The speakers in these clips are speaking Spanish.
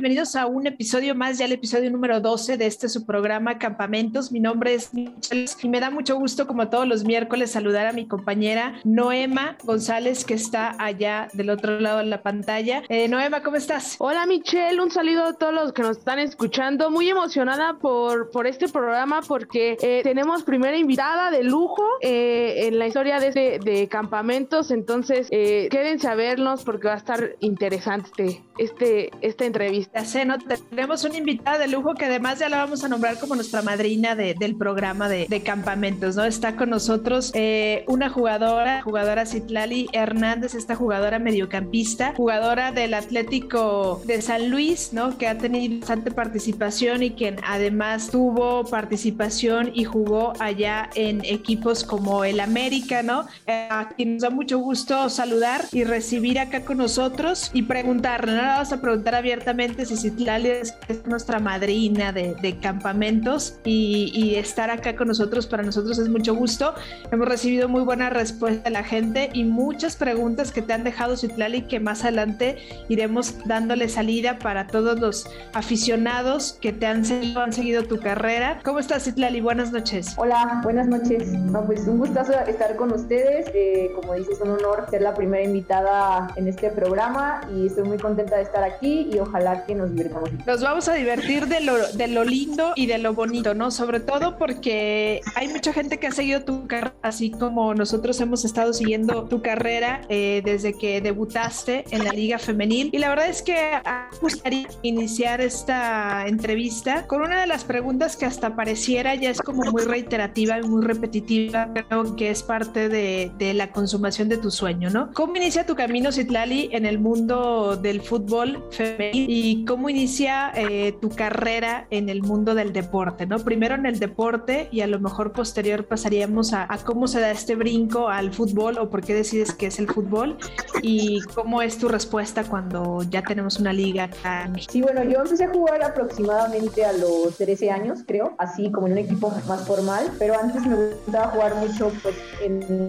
Bienvenidos a un episodio más, ya el episodio número 12 de este su programa Campamentos. Mi nombre es Michelle y me da mucho gusto, como todos los miércoles, saludar a mi compañera Noema González, que está allá del otro lado de la pantalla. Eh, Noema, ¿cómo estás? Hola Michelle, un saludo a todos los que nos están escuchando. Muy emocionada por, por este programa porque eh, tenemos primera invitada de lujo eh, en la historia de, este, de Campamentos. Entonces, quédense a vernos porque va a estar interesante este, esta entrevista. Sí, ¿no? Tenemos una invitada de lujo que además ya la vamos a nombrar como nuestra madrina del programa de, campamentos, ¿no? Está con nosotros eh, una jugadora, jugadora Citlali Hernández, esta jugadora mediocampista, jugadora del Atlético de San Luis, ¿no? Que ha tenido bastante participación y quien además tuvo participación y jugó allá en equipos como el América, ¿no? Eh, a quien nos da mucho gusto saludar y recibir acá con nosotros y preguntarle, ¿no? Vamos a preguntar abiertamente si Citlali es nuestra madrina de, campamentos y, estar acá con nosotros para nosotros es mucho gusto. Hemos recibido muy buena respuesta de la gente y muchas preguntas que te han dejado Citlali que más adelante iremos dándole salida para todos los aficionados que te han seguido, han seguido tu carrera. ¿Cómo estás Citlali? Buenas noches. Hola, buenas noches. No, pues un gustazo estar con ustedes. Eh, como dices, un honor ser la primera invitada en este programa y estoy muy contenta de estar aquí y ojalá que nos vamos a divertir de lo, de lo lindo y de lo bonito, ¿no? Sobre todo porque hay mucha gente que ha seguido tu carrera, así como nosotros hemos estado siguiendo tu carrera eh, desde que debutaste en la Liga Femenil. Y la verdad es que me gustaría iniciar esta entrevista con una de las preguntas que hasta pareciera ya es como muy reiterativa y muy repetitiva, pero que es parte de, de la consumación de tu sueño, ¿no? ¿Cómo inicia tu camino, Citlali, en el mundo del fútbol femenil y cómo inicia eh, tu carrera en el mundo del deporte, ¿no? Primero en el deporte y a lo mejor posterior pasaríamos a, cómo se da este brinco al fútbol o por qué decides que es el fútbol y cómo es tu respuesta cuando ya tenemos una liga acá Sí, bueno, yo empecé a jugar aproximadamente a los 13 años, creo, así como en un equipo más formal, pero antes me gustaba jugar mucho pues en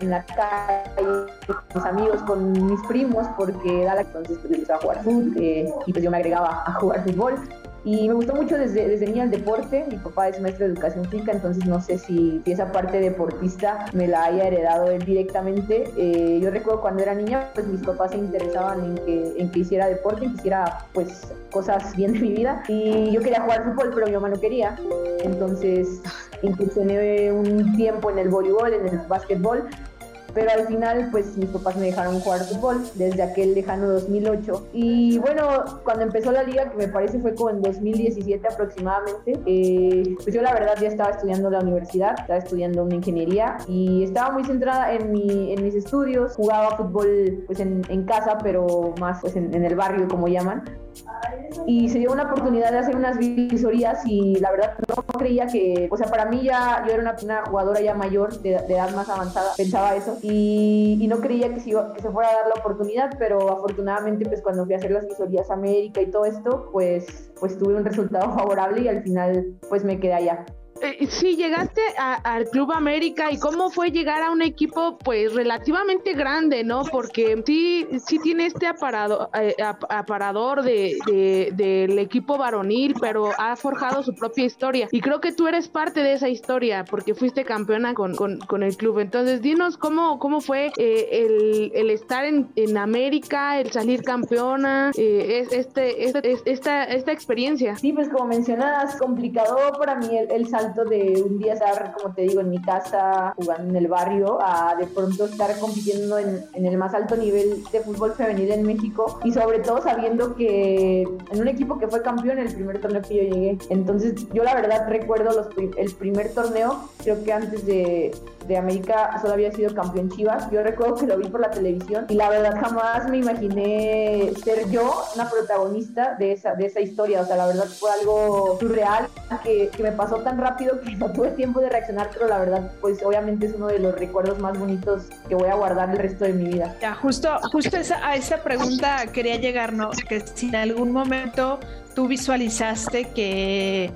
en la calle, con mis amigos, con mis primos, porque da la entonces pues, empezaba a jugar fútbol eh, y pues yo me agregaba a jugar fútbol. Y me gustó mucho desde, desde niña el deporte. Mi papá es maestro de educación física, entonces no sé si, esa parte deportista me la haya heredado él directamente. Eh, yo recuerdo cuando era niña, pues mis papás se interesaban en que, en que hiciera deporte, en que hiciera pues cosas bien de mi vida. Y yo quería jugar fútbol, pero mi mamá no quería. Entonces incursioné un tiempo en el voleibol, en el básquetbol pero al final pues mis papás me dejaron jugar fútbol desde aquel lejano 2008 y bueno cuando empezó la liga que me parece fue como en 2017 aproximadamente eh, pues yo la verdad ya estaba estudiando la universidad estaba estudiando una ingeniería y estaba muy centrada en, mi, en mis estudios. Jugaba fútbol pues en, en casa pero más pues en, en el barrio como llaman y se dio una oportunidad de hacer unas visorías y la verdad no creía que, o sea, para mí ya yo era una, jugadora ya mayor, de, edad más avanzada, pensaba eso y, no creía que se, que se fuera a dar la oportunidad, pero afortunadamente pues cuando fui a hacer las visorías América y todo esto, pues, pues tuve un resultado favorable y al final pues me quedé allá. Eh, sí, llegaste al Club América y cómo fue llegar a un equipo pues relativamente grande, ¿no? Porque sí, sí tiene este aparado, eh, aparador de, del equipo varonil, pero ha forjado su propia historia. Y creo que tú eres parte de esa historia porque fuiste campeona con, con, el club. Entonces, dinos cómo, cómo fue eh, el, el, estar en, en, América, el salir campeona, eh, este, este, esta, esta experiencia. Sí, pues como mencionas, complicado para mí el, el salir de un día estar, como te digo, en mi casa, jugando en el barrio, a de pronto estar compitiendo en, en el más alto nivel de fútbol femenil en México y sobre todo sabiendo que en un equipo que fue campeón en el primer torneo que yo llegué. Entonces yo la verdad recuerdo los, el primer torneo, creo que antes de, de América solo había sido campeón Chivas. Yo recuerdo que lo vi por la televisión y la verdad jamás me imaginé ser yo una protagonista de esa, de esa historia. O sea, la verdad fue algo surreal que, que me pasó tan rápido que no tuve tiempo de reaccionar, pero la verdad, pues obviamente es uno de los recuerdos más bonitos que voy a guardar el resto de mi vida. Ya, justo, justo esa, a esa pregunta quería llegar, ¿no? Que si en algún momento tú visualizaste que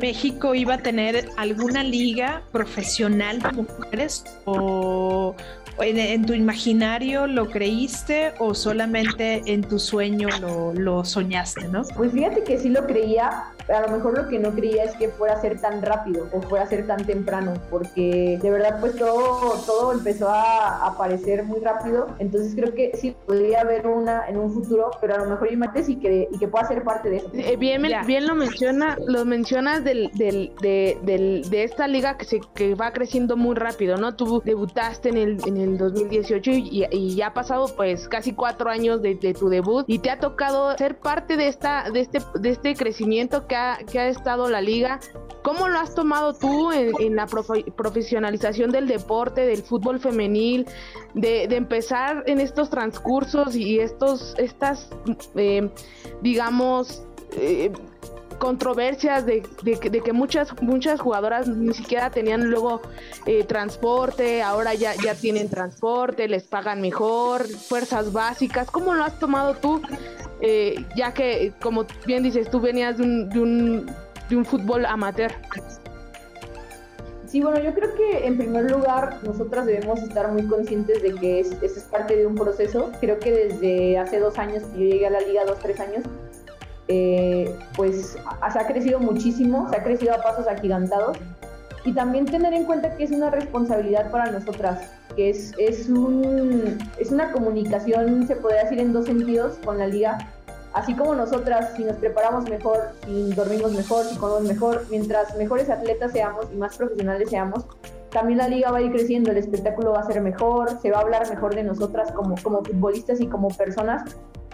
México iba a tener alguna liga profesional de mujeres o en, tu imaginario lo creíste o solamente en tu sueño lo, lo soñaste, ¿no? Pues fíjate que sí lo creía, a lo mejor lo que no creía es que fuera a ser tan rápido o fuera a ser tan temprano, porque de verdad pues todo, todo empezó a aparecer muy rápido, entonces creo que sí podría haber una en un futuro, pero a lo mejor imagínate y que, y que pueda ser parte de eso. Eh, bien, bien lo menciona, lo mencionas del, del, de, del, de esta liga que se que va creciendo muy rápido, ¿no? Tú debutaste en el, en el 2018 y, y ya ha pasado pues casi cuatro años de, de, tu debut y te ha tocado ser parte de esta, de este, de este crecimiento que ha, que ha estado la liga. ¿Cómo lo has tomado tú en, la profesionalización del deporte, del fútbol femenil, de, empezar en estos transcursos y estos, estas, eh, digamos, eh, controversias de, que muchas muchas jugadoras ni siquiera tenían luego eh, transporte, ahora ya, ya tienen transporte, les pagan mejor, fuerzas básicas. ¿Cómo lo has tomado tú? Eh, ya que, como bien dices, tú venías de un, de un, de un fútbol amateur. Sí, bueno, yo creo que en primer lugar nosotras debemos estar muy conscientes de que eso es parte de un proceso. Creo que desde hace dos años que yo llegué a la liga, dos, tres años, eh, pues se ha crecido muchísimo, se ha crecido a pasos agigantados. Y también tener en cuenta que es una responsabilidad para nosotras, que es, es, un, es una comunicación, se podría decir en dos sentidos con la liga. Así como nosotras, si nos preparamos mejor, si dormimos mejor, si comemos mejor, mientras mejores atletas seamos y más profesionales seamos, también la liga va a ir creciendo, el espectáculo va a ser mejor, se va a hablar mejor de nosotras como, como futbolistas y como personas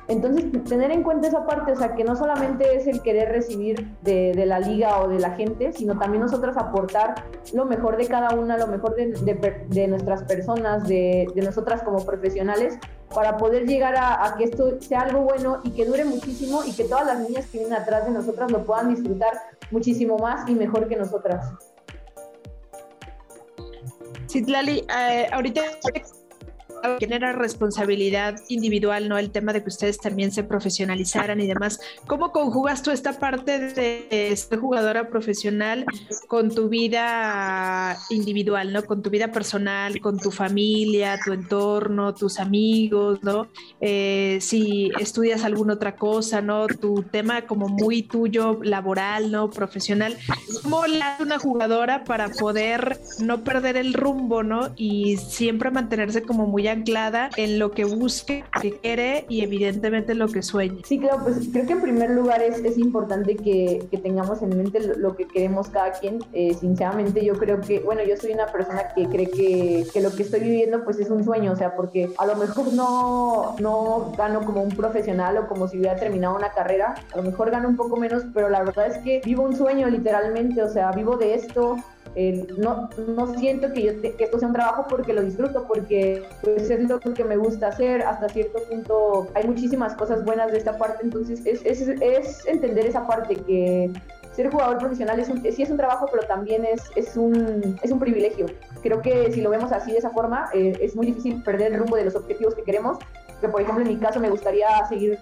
entonces, tener en cuenta esa parte, o sea, que no solamente es el querer recibir de, la liga o de la gente, sino también nosotros aportar lo mejor de cada una, lo mejor de, nuestras personas, de, nosotras como profesionales, para poder llegar a, que esto sea algo bueno y que dure muchísimo y que todas las niñas que vienen atrás de nosotras lo puedan disfrutar muchísimo más y mejor que nosotras. Citlali, eh, ahorita genera responsabilidad individual, ¿no? El tema de que ustedes también se profesionalizaran y demás. ¿Cómo conjugas tú esta parte de ser jugadora profesional con tu vida individual, ¿no? Con tu vida personal, con tu familia, tu entorno, tus amigos, ¿no? Eh, si estudias alguna otra cosa, ¿no? Tu tema como muy tuyo, laboral, ¿no? Profesional. ¿Cómo hace una jugadora para poder no perder el rumbo, ¿no? Y siempre mantenerse como muy anclada en lo que busque, que quiere y evidentemente lo que sueña. Sí, claro, pues creo que en primer lugar es, es importante que, que, tengamos en mente lo, que queremos cada quien. Eh, sinceramente yo creo que, bueno, yo soy una persona que cree que, que, lo que estoy viviendo pues es un sueño, o sea, porque a lo mejor no, no gano como un profesional o como si hubiera terminado una carrera, a lo mejor gano un poco menos, pero la verdad es que vivo un sueño literalmente, o sea, vivo de esto, no, no siento que, yo que esto sea un trabajo porque lo disfruto, porque pues, es lo que me gusta hacer. Hasta cierto punto hay muchísimas cosas buenas de esta parte, entonces es, es, es entender esa parte que ser jugador profesional es un, sí es un trabajo, pero también es, es, un, es un privilegio. Creo que si lo vemos así de esa forma, eh, es muy difícil perder el rumbo de los objetivos que queremos. Que por ejemplo en mi caso me gustaría seguir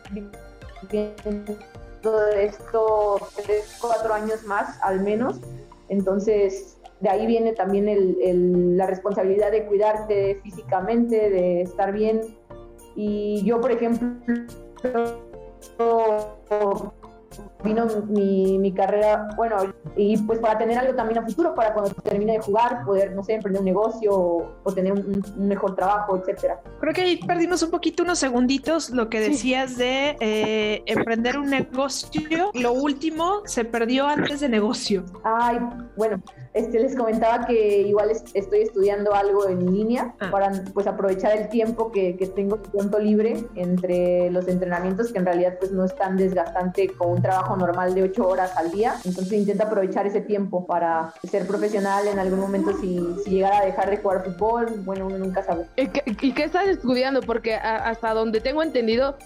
viviendo esto tres, cuatro años más al menos. Entonces, de ahí viene también el, la responsabilidad de cuidarte físicamente, de estar bien. Y yo, por ejemplo, vino mi, mi, carrera, bueno, y pues para tener algo también a futuro, para cuando termine de jugar, poder, no sé, emprender un negocio o, tener un, mejor trabajo, etcétera. Creo que ahí perdimos un poquito, unos segunditos, lo que decías de eh, emprender un negocio. Lo último se perdió antes de negocio. Ay, bueno, este, les comentaba que igual estoy estudiando algo en línea ah. para pues aprovechar el tiempo que, que tengo tiempo libre entre los entrenamientos, que en realidad pues no es tan desgastante como un trabajo normal de ocho horas al día. Entonces intento aprovechar ese tiempo para ser profesional en algún momento si, si llegara a dejar de jugar fútbol, bueno, uno nunca sabe. ¿Y qué, estás estudiando? Porque hasta donde tengo entendido,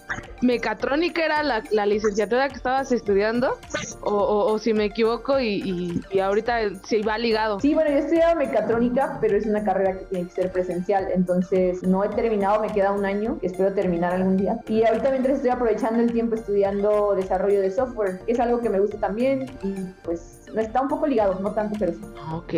mecatrónica era la, la licenciatura que estabas estudiando, o, o, si me equivoco y, y, ahorita si vale ligado. Sí, bueno, yo estudiaba mecatrónica, pero es una carrera que tiene que ser presencial, entonces no he terminado, me queda un año, espero terminar algún día. Y ahorita mientras estoy aprovechando el tiempo estudiando desarrollo de software, es algo que me gusta también y pues está un poco ligado, no tanto, pero sí. Ok.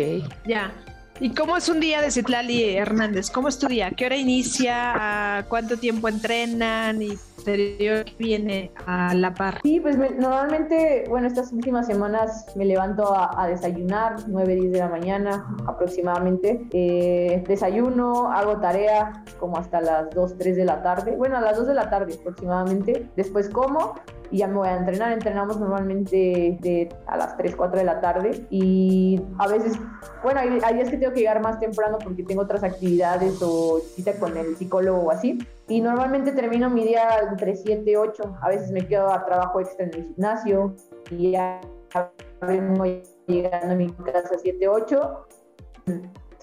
Ya. ¿Y cómo es un día de Citlali Hernández? ¿Cómo es tu día? ¿Qué hora inicia? ¿A cuánto tiempo entrenan? ¿Y posterior viene a la par? Sí, pues me- normalmente, bueno, estas últimas semanas me levanto a, a desayunar, 9, 10 de la mañana aproximadamente. Eh, desayuno, hago tarea como hasta las 2, 3 de la tarde. Bueno, a las 2 de la tarde aproximadamente. Después como y ya me voy a entrenar. Entrenamos normalmente de a las 3, 4 de la tarde y a veces, bueno, hay, hay días que tengo que llegar más temprano porque tengo otras actividades o cita con el psicólogo o así. Y normalmente termino mi día entre 7 y 8. A veces me quedo a trabajo extra en el gimnasio y ya vengo llegando a mi casa 7, 8.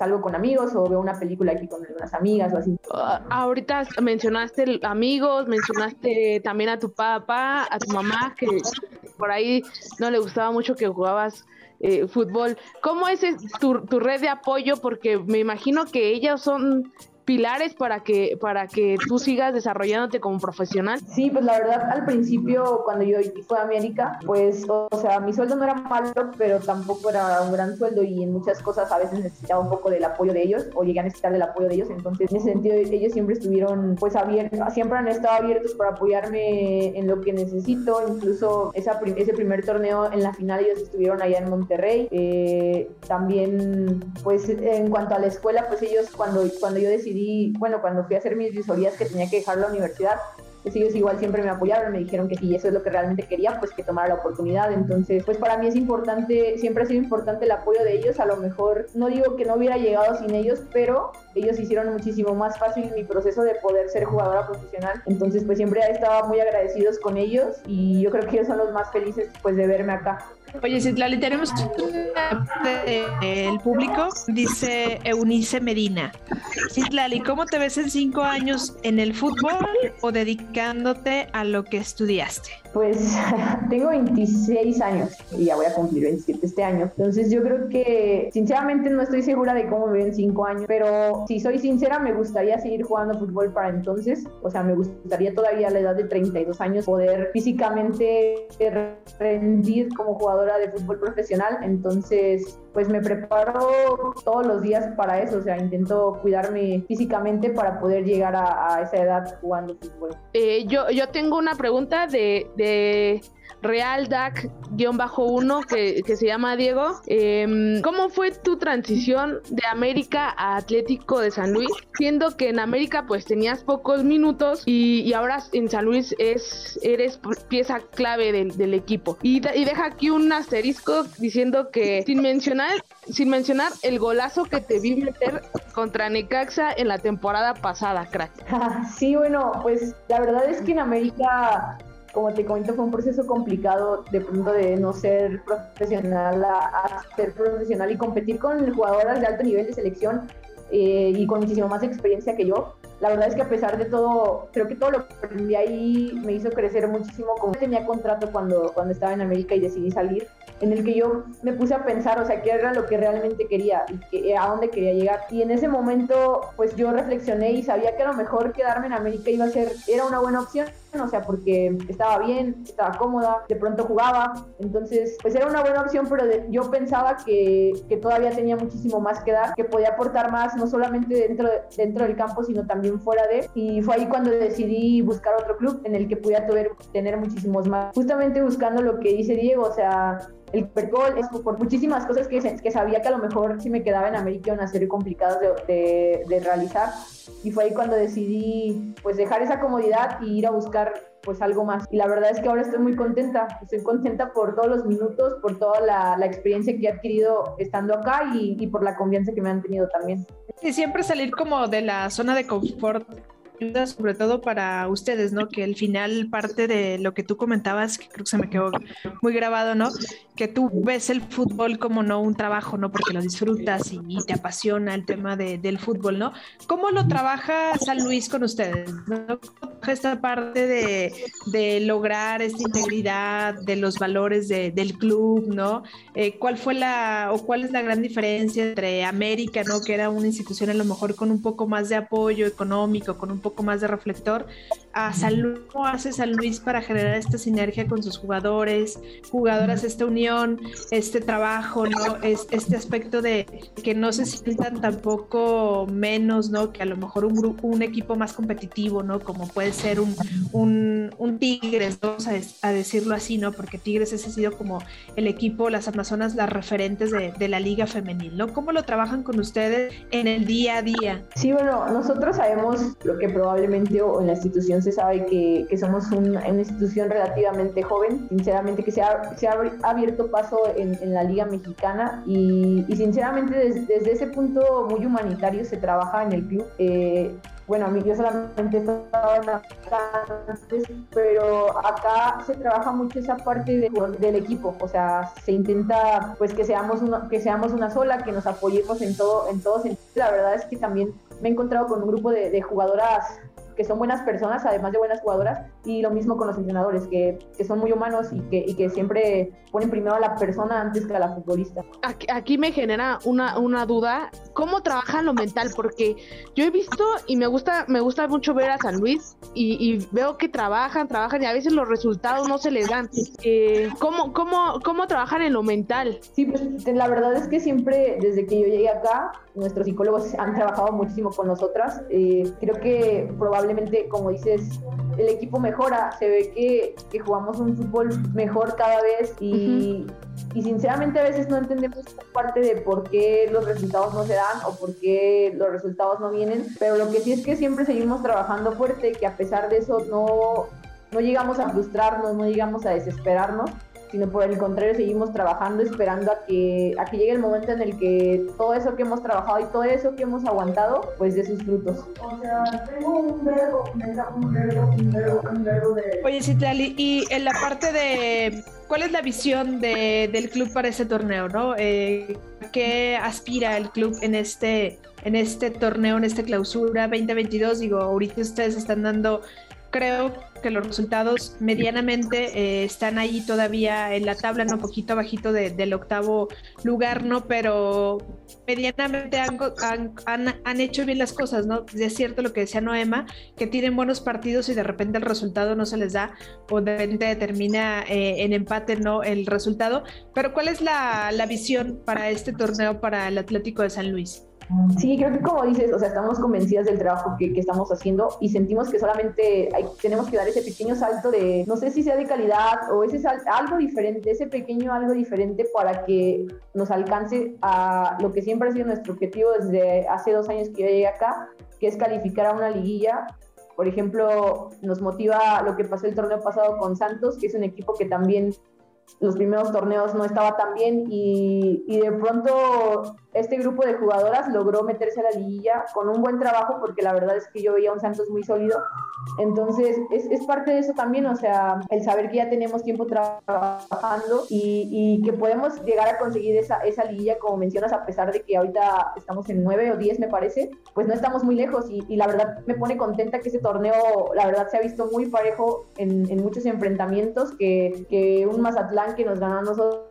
Salgo con amigos o veo una película aquí con algunas amigas o así. Ah, ahorita mencionaste amigos, mencionaste también a tu papá, a tu mamá, que por ahí no le gustaba mucho que jugabas eh, fútbol. ¿Cómo es es tu, tu red de apoyo? Porque me imagino que ellos son pilares para que para que tú sigas desarrollándote como profesional. Sí, pues la verdad al principio cuando yo fui a América, pues o sea, mi sueldo no era malo, pero tampoco era un gran sueldo y en muchas cosas a veces necesitaba un poco del apoyo de ellos o llegué a necesitar del apoyo de ellos, entonces en ese sentido ellos siempre estuvieron pues abiertos, siempre han estado abiertos para apoyarme en lo que necesito, incluso esa prim- ese primer torneo en la final ellos estuvieron allá en Monterrey, eh, también pues en cuanto a la escuela, pues ellos cuando, cuando yo decidí, bueno, cuando fui a hacer mis visorías que tenía que dejar la universidad, pues ellos igual siempre me apoyaron, me dijeron que si eso es lo que realmente quería, pues que tomara la oportunidad. Entonces, pues para mí es importante, siempre ha sido importante el apoyo de ellos. A lo mejor no digo que no hubiera llegado sin ellos, pero ellos hicieron muchísimo más fácil mi proceso de poder ser jugadora profesional. Entonces, pues siempre estaba muy agradecidos con ellos y yo creo que ellos son los más felices pues de verme acá. Oye, Citlali, tenemos del público, dice Eunice Medina. Citlali, ¿cómo te ves en cinco años en el fútbol o dedicándote a lo que estudiaste? Pues tengo 26 años y ya voy a cumplir 27 este año. Entonces yo creo que sinceramente no estoy segura de cómo me veo en 5 años, pero si soy sincera me gustaría seguir jugando fútbol para entonces. O sea, me gustaría todavía a la edad de 32 años poder físicamente rendir como de fútbol profesional. Entonces pues me preparo todos los días para eso. O sea, intento cuidarme físicamente para poder llegar a, esa edad jugando fútbol. Eh, yo, yo tengo una pregunta de Real DAC-1 que, que se llama Diego. Em, ¿Cómo fue tu transición de América a Atlético de San Luis? Siendo que en América pues tenías pocos minutos y, y ahora en San Luis es, eres pieza clave del, del equipo. Y, y deja aquí un asterisco diciendo que sin mencionar, sin mencionar el golazo que te vi meter contra Necaxa en la temporada pasada, crack. Sí, bueno, pues la verdad es que en América, como te comento, fue un proceso complicado de pronto de no ser profesional a, a ser profesional y competir con jugadoras de alto nivel de selección eh, y con muchísimo más experiencia que yo. La verdad es que a pesar de todo, creo que todo lo que aprendí ahí me hizo crecer muchísimo. Como tenía contrato cuando, cuando estaba en América y decidí salir, en el que yo me puse a pensar, o sea, qué era lo que realmente quería y que, a dónde quería llegar. Y en ese momento, pues yo reflexioné y sabía que a lo mejor quedarme en América iba a ser, era una buena opción, o sea, porque estaba bien, estaba cómoda, de pronto jugaba, entonces, pues era una buena opción, pero yo pensaba que, que todavía tenía muchísimo más que dar, que podía aportar más, no solamente dentro, de- dentro del campo, sino también fuera de, y fue ahí cuando decidí buscar otro club en el que pudiera tener muchísimos más, justamente buscando lo que dice Diego, o sea, el Supergol por muchísimas cosas que, que sabía que a lo mejor si me quedaba en América iban a ser complicadas de, realizar. Y fue ahí cuando decidí pues dejar esa comodidad y ir a buscar pues algo más. Y la verdad es que ahora estoy muy contenta. Estoy contenta por todos los minutos por toda la, la experiencia que he adquirido estando acá y, y por la confianza que me han tenido también. Y siempre salir como de la zona de confort, sobre todo para ustedes, ¿no? Que al final parte de lo que tú comentabas, que creo que se me quedó muy grabado, ¿no? Que tú ves el fútbol como no un trabajo, ¿no? Porque lo disfrutas y, y te apasiona el tema de- del fútbol, ¿no? ¿Cómo lo trabaja San Luis con ustedes? ¿no? ¿Cómo esta parte de, de lograr esta integridad de los valores de, del club, ¿no? Eh, ¿Cuál fue la o cuál es la gran diferencia entre América, ¿no? Que era una institución a lo mejor con un poco más de apoyo económico, con un poco más de reflector, a San Luis, ¿cómo hace San Luis para generar esta sinergia con sus jugadores, jugadoras, esta unión, este trabajo, ¿no? Es, este aspecto de que no se sientan tampoco menos, ¿no? Que a lo mejor un un equipo más competitivo, ¿no? Como puede ser un, un, un Tigres, vamos a, decirlo así, ¿no? Porque Tigres ese ha sido como el equipo, las Amazonas, las referentes de, de la liga femenil, ¿no? ¿Cómo lo trabajan con ustedes en el día a día? Sí, bueno, nosotros sabemos lo que probablemente o en la institución se sabe que, que somos una institución relativamente joven, sinceramente que se ha, se ha abierto paso en, en, la liga mexicana y, y sinceramente desde ese punto muy humanitario se trabaja en el club. Eh, bueno, a mí yo solamente estaba en antes, pero acá se trabaja mucho esa parte del equipo, o sea, se intenta pues que seamos una, que seamos una sola, que nos apoyemos en todo, en todo sentido. La verdad es que también me he encontrado con un grupo de, de jugadoras que son buenas personas, además de buenas jugadoras, y lo mismo con los entrenadores, que, que son muy humanos y que, y que, siempre ponen primero a la persona antes que a la futbolista. Aquí, aquí, me genera una, una duda, ¿cómo trabajan lo mental? Porque yo he visto y me gusta, me gusta mucho ver a San Luis y, y veo que trabajan, trabajan y a veces los resultados no se les dan. Eh, ¿cómo, cómo, ¿Cómo trabajan en lo mental? Sí, pues la verdad es que siempre, desde que yo llegué acá, nuestros psicólogos han trabajado muchísimo con nosotras. Eh, creo que probablemente, como dices, el equipo mejora, se ve que, que jugamos un fútbol mejor cada vez y, y, sinceramente a veces no entendemos parte de por qué los resultados no se dan o por qué los resultados no vienen, pero lo que sí es que siempre seguimos trabajando fuerte, que a pesar de eso no, no llegamos a frustrarnos, no llegamos a desesperarnos sino por el contrario seguimos trabajando esperando a que, a que llegue el momento en el que todo eso que hemos trabajado y todo eso que hemos aguantado, pues dé sus frutos. O sea, tengo un verbo, un verbo, un verbo, un verbo de... Oye, Citlali, y en la parte de ¿cuál es la visión de, del club para este torneo? ¿no? Eh, ¿Qué aspira el club en este, en este torneo, en esta clausura 2022? Digo, ahorita ustedes están dando creo que los resultados medianamente eh, están ahí todavía en la tabla, no poquito bajito del octavo lugar, ¿no? Pero medianamente han, han, han, hecho bien las cosas, ¿no? Es cierto lo que decía Noema, que tienen buenos partidos y de repente el resultado no se les da o de repente termina eh, en empate, ¿no? El resultado. Pero ¿cuál es la, la visión para este torneo para el Atlético de San Luis? Sí, creo que como dices, o sea, estamos convencidas del trabajo que, estamos haciendo y sentimos que solamente tenemos que dar ese pequeño salto de, no sé si sea de calidad o ese sal, algo diferente, ese pequeño algo diferente para que nos alcance a lo que siempre ha sido nuestro objetivo desde hace dos años que yo llegué acá, que es calificar a una liguilla. Por ejemplo, nos motiva lo que pasó el torneo pasado con Santos, que es un equipo que también los primeros torneos no estaba tan bien y, y, de pronto este grupo de jugadoras logró meterse a la liguilla con un buen trabajo porque la verdad es que yo veía un Santos muy sólido. Entonces es, es parte de eso también, o sea, el saber que ya tenemos tiempo trabajando y, y, que podemos llegar a conseguir esa, esa liguilla como mencionas a pesar de que ahorita estamos en 9 o 10 me parece, pues no estamos muy lejos y, la verdad me pone contenta que ese torneo la verdad se ha visto muy parejo en, muchos enfrentamientos que, que un Mazatlán que nos ganó a nosotros,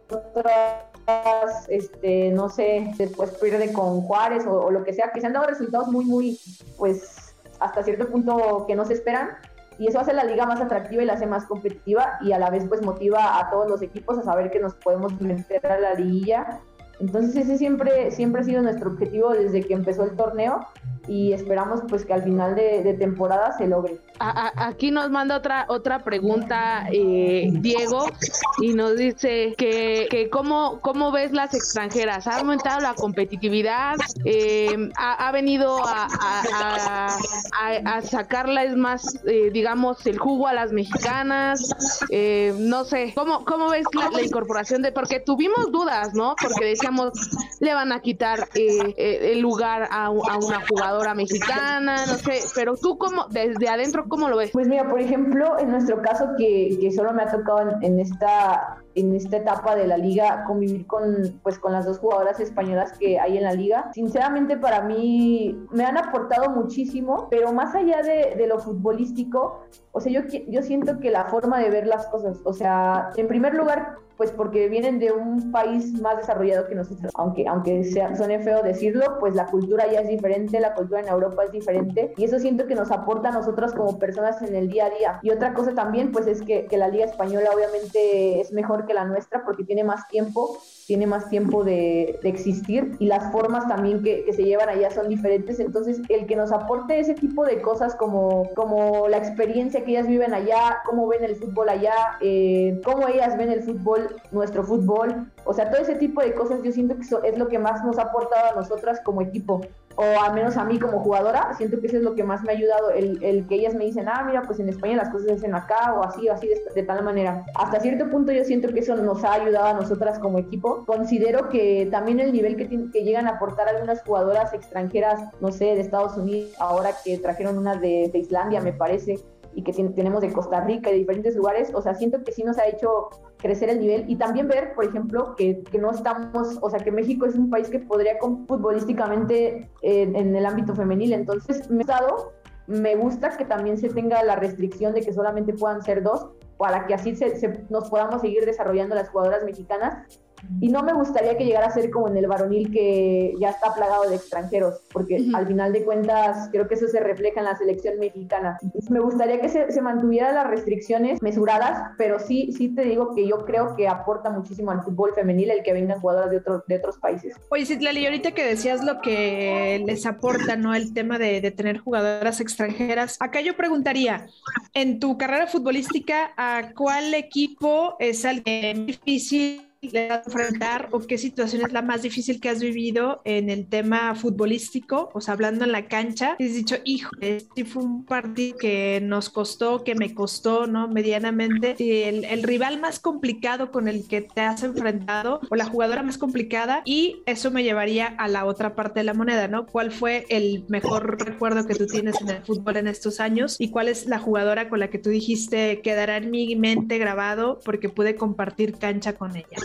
este, no sé, después pierde con Juárez o, lo que sea, que se han dado resultados muy, muy, pues, hasta cierto punto que no se esperan. Y eso hace la liga más atractiva y la hace más competitiva y a la vez pues motiva a todos los equipos a saber que nos podemos meter a la liguilla. Entonces ese siempre, siempre ha sido nuestro objetivo desde que empezó el torneo y esperamos pues que al final de, temporada se logre. aquí nos manda otra otra pregunta eh, Diego y nos dice que, que cómo, cómo ves las extranjeras, ha aumentado la competitividad, eh, ha, venido a, a, a, sacarles más, eh, digamos, el jugo a las mexicanas, no sé, ¿cómo, cómo ves la, la, incorporación de, porque tuvimos dudas, ¿no? Porque decíamos, le van a quitar el lugar a, una jugadora mexicana, no sé, pero tú como, desde adentro, ¿cómo lo ves? Pues mira, por ejemplo, en nuestro caso que, que solo me ha tocado en, esta en esta etapa de la liga convivir con, pues, con las dos jugadoras españolas que hay en la liga. Sinceramente para mí me han aportado muchísimo, pero más allá de, de lo futbolístico, o sea, yo, yo siento que la forma de ver las cosas, o sea, en primer lugar, pues porque vienen de un país más desarrollado que nosotros, aunque, aunque sea, suene feo decirlo, pues la cultura ya es diferente, la cultura en Europa es diferente y eso siento que nos aporta a nosotros como personas en el día a día. Y otra cosa también, pues es que, que la liga española obviamente es mejor que la nuestra porque tiene más tiempo tiene más tiempo de, existir y las formas también que, se llevan allá son diferentes. Entonces, el que nos aporte ese tipo de cosas como, como la experiencia que ellas viven allá, cómo ven el fútbol allá, eh, cómo ellas ven el fútbol, nuestro fútbol, o sea, todo ese tipo de cosas yo siento que es lo que más nos ha aportado a nosotras como equipo o al menos a mí como jugadora, siento que eso es lo que más me ha ayudado, el, el, que ellas me dicen, ah, mira, pues en España las cosas se hacen acá o así o así de, tal manera. Hasta cierto punto yo siento que eso nos ha ayudado a nosotras como equipo. Considero que también el nivel que, que llegan a aportar algunas jugadoras extranjeras, no sé, de Estados Unidos, ahora que trajeron unas de, de Islandia, me parece, y que tenemos de Costa Rica y de diferentes lugares, o sea, siento que sí nos ha hecho crecer el nivel y también ver, por ejemplo, que, que no estamos, o sea, que México es un país que podría con, futbolísticamente en el ámbito femenil, entonces me, me gusta que también se tenga la restricción de que solamente puedan ser dos, para que así se, nos podamos seguir desarrollando las jugadoras mexicanas y no me gustaría que llegara a ser como en el varonil que ya está plagado de extranjeros, porque al final de cuentas creo que eso se refleja en la selección mexicana. Me gustaría que se, se mantuvieran las restricciones mesuradas, pero sí, sí te digo que yo creo que aporta muchísimo al fútbol femenil el que vengan jugadoras de, otros de otros países. Oye, Citlali, ahorita que decías lo que les aporta, ¿no? El tema de, de tener jugadoras extranjeras. Acá yo preguntaría, en tu carrera futbolística, ¿a cuál equipo es el difícil le has enfrentar o qué situación es la más difícil que has vivido en el tema futbolístico, o sea, hablando en la cancha, has dicho, hijo, este fue un partido que nos costó, que me costó, ¿no? Medianamente. El, el, rival más complicado con el que te has enfrentado o la jugadora más complicada y eso me llevaría a la otra parte de la moneda, ¿no? ¿Cuál fue el mejor recuerdo que tú tienes en el fútbol en estos años y cuál es la jugadora con la que tú dijiste quedará en mi mente grabado porque pude compartir cancha con ella?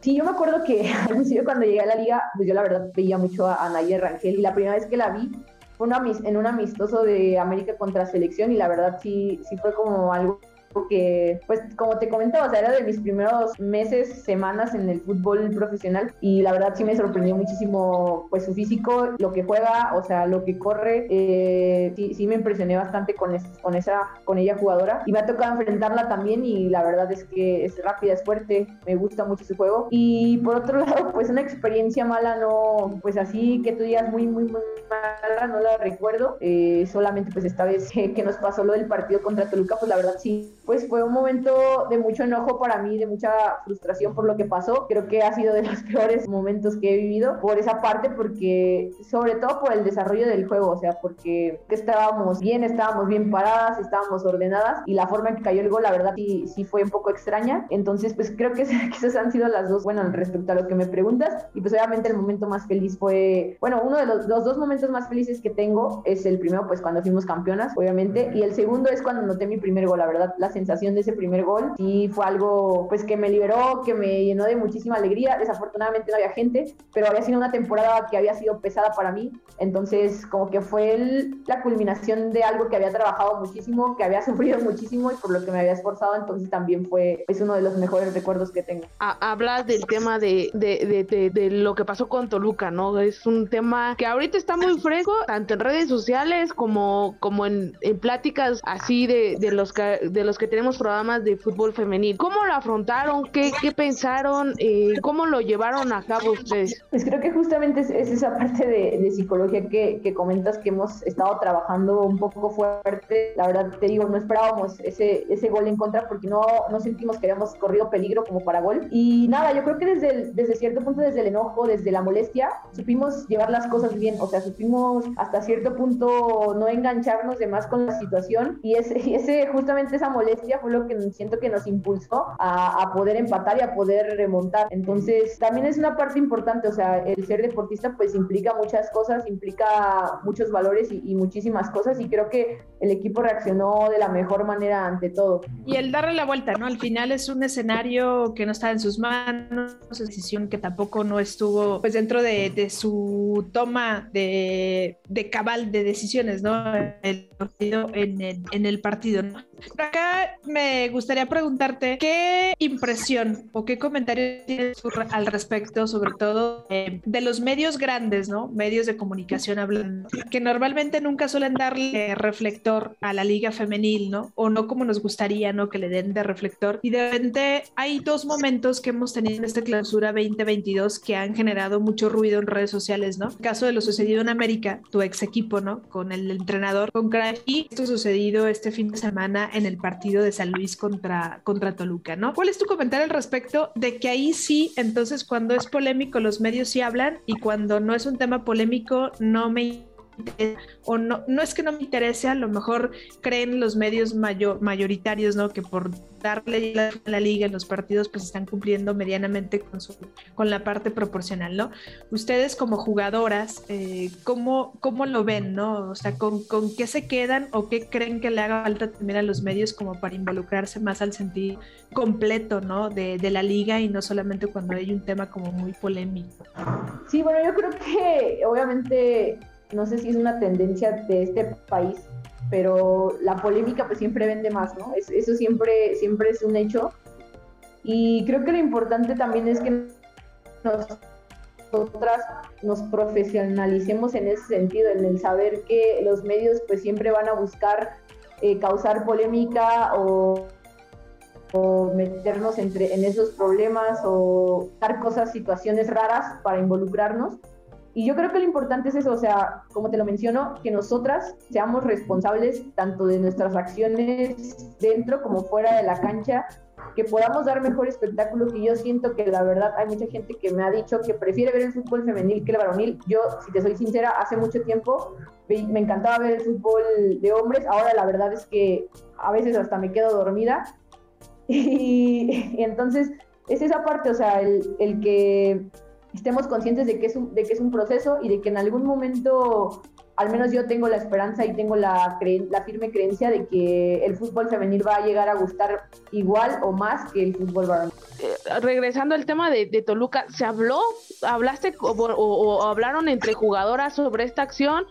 Sí, yo me acuerdo que al principio cuando llegué a la liga, pues yo la verdad veía mucho a, a Rangel y la primera vez que la vi fue en un amistoso de América contra selección y la verdad sí, sí fue como algo porque, pues, como te comentaba, o sea, era de mis primeros meses, semanas en el fútbol profesional y la verdad sí me sorprendió muchísimo, pues, su físico, lo que juega, o sea, lo que corre, eh, sí, sí me impresioné bastante con, con, esa, con ella jugadora y me ha tocado enfrentarla también y la verdad es que es rápida, es fuerte, me gusta mucho su juego. Y por otro lado, pues, una experiencia mala, no, pues, así que tú digas muy, muy, muy mala, no la recuerdo, eh, solamente, pues, esta vez que nos pasó lo del partido contra Toluca, pues, la verdad sí pues fue un momento de mucho enojo para mí, de mucha frustración por lo que pasó. Creo que ha sido de los peores momentos que he vivido por esa parte, porque sobre todo por el desarrollo del juego, o sea, porque estábamos bien, estábamos bien paradas, estábamos ordenadas y la forma en que cayó el gol, la verdad, sí, sí fue un poco extraña. Entonces, pues creo que, esas han sido las dos, bueno, respecto a lo que me preguntas. Y pues obviamente el momento más feliz fue, bueno, uno de los, dos momentos más felices que tengo es el primero, pues cuando fuimos campeonas, obviamente, y el segundo es cuando noté mi primer gol, la verdad, la sensación de ese primer gol. y fue algo pues que me liberó, que me llenó de muchísima alegría. Desafortunadamente no había gente, pero había sido una temporada que había sido pesada para mí. Entonces como que fue la culminación de algo que había trabajado muchísimo, que había sufrido muchísimo y por lo que me había esforzado. Entonces también fue es pues, uno de los mejores recuerdos que tengo. Hablas del tema de, de, de, de, lo que pasó con Toluca, ¿no? Es un tema que ahorita está muy fresco, tanto en redes sociales como, como en, en pláticas así de, de, los que, de los que tenemos programas de fútbol femenil. ¿Cómo lo afrontaron? ¿Qué, qué pensaron? Eh, ¿Cómo lo llevaron a cabo ustedes? Pues creo que justamente es, esa parte de, de psicología que, que, comentas que hemos estado trabajando un poco fuerte. La verdad te digo, no esperábamos ese, ese gol en contra porque no, no sentimos que habíamos corrido peligro como para gol. Y nada, yo creo que desde, desde cierto punto, desde el enojo, desde la molestia, supimos llevar las cosas bien. O sea, supimos hasta cierto punto no engancharnos de más con la situación. Y ese, ese justamente esa molestia molestia fue lo que siento que nos impulsó a, a poder empatar y a poder remontar. Entonces, también es una parte importante, o sea, el ser deportista pues implica muchas cosas, implica muchos valores y, y muchísimas cosas y creo que el equipo reaccionó de la mejor manera ante todo. Y el darle la vuelta, ¿no? Al final es un escenario que no está en sus manos, decisión que tampoco no estuvo pues dentro de, de su toma de, de, cabal de decisiones, ¿no? En, el, en el partido, ¿no? Acá me gustaría preguntarte qué impresión o qué comentario tienes al respecto, sobre todo eh, de los medios grandes, ¿no? Medios de comunicación hablando, que normalmente nunca suelen darle reflector a la liga femenil, ¿no? O no como nos gustaría, ¿no? Que le den de reflector. Y de repente hay dos momentos que hemos tenido en esta clausura 2022 que han generado mucho ruido en redes sociales, ¿no? El caso de lo sucedido en América, tu ex equipo, ¿no? Con el entrenador, con Craig, y esto sucedido este fin de semana en el partido de San Luis contra, contra Toluca, ¿no? ¿Cuál es tu comentario al respecto de que ahí sí, entonces cuando es polémico los medios sí hablan y cuando no es un tema polémico no me o no, no es que no me interese, a lo mejor creen los medios mayor, mayoritarios, ¿no? Que por darle la, la, liga en los partidos, pues están cumpliendo medianamente con, su, con la parte proporcional, ¿no? Ustedes como jugadoras, eh, ¿cómo, ¿cómo, lo ven, ¿no? O sea, ¿con, ¿con qué se quedan o qué creen que le haga falta también a los medios como para involucrarse más al sentido completo, ¿no? De, de la liga y no solamente cuando hay un tema como muy polémico. Sí, bueno, yo creo que obviamente no sé si es una tendencia de este país, pero la polémica pues siempre vende más, ¿no? eso siempre, siempre es un hecho. Y creo que lo importante también es que nosotras nos profesionalicemos en ese sentido, en el saber que los medios pues siempre van a buscar eh, causar polémica o, o meternos entre, en esos problemas o dar cosas, situaciones raras para involucrarnos y yo creo que lo importante es eso, o sea, como te lo menciono, que nosotras seamos responsables tanto de nuestras acciones dentro como fuera de la cancha, que podamos dar mejor espectáculo, que yo siento que la verdad hay mucha gente que me ha dicho que prefiere ver el fútbol femenil que el varonil. Yo, si te soy sincera, hace mucho tiempo me encantaba ver el fútbol de hombres, ahora la verdad es que a veces hasta me quedo dormida. Y, y entonces es esa parte, o sea, el, el que estemos conscientes de que, es un, de que es un proceso y de que en algún momento, al menos yo tengo la esperanza y tengo la, la firme creencia de que el fútbol femenil va a llegar a gustar igual o más que el fútbol varonil. Eh, regresando al tema de, de, Toluca, ¿se habló, hablaste o, o, o, hablaron entre jugadoras sobre esta acción,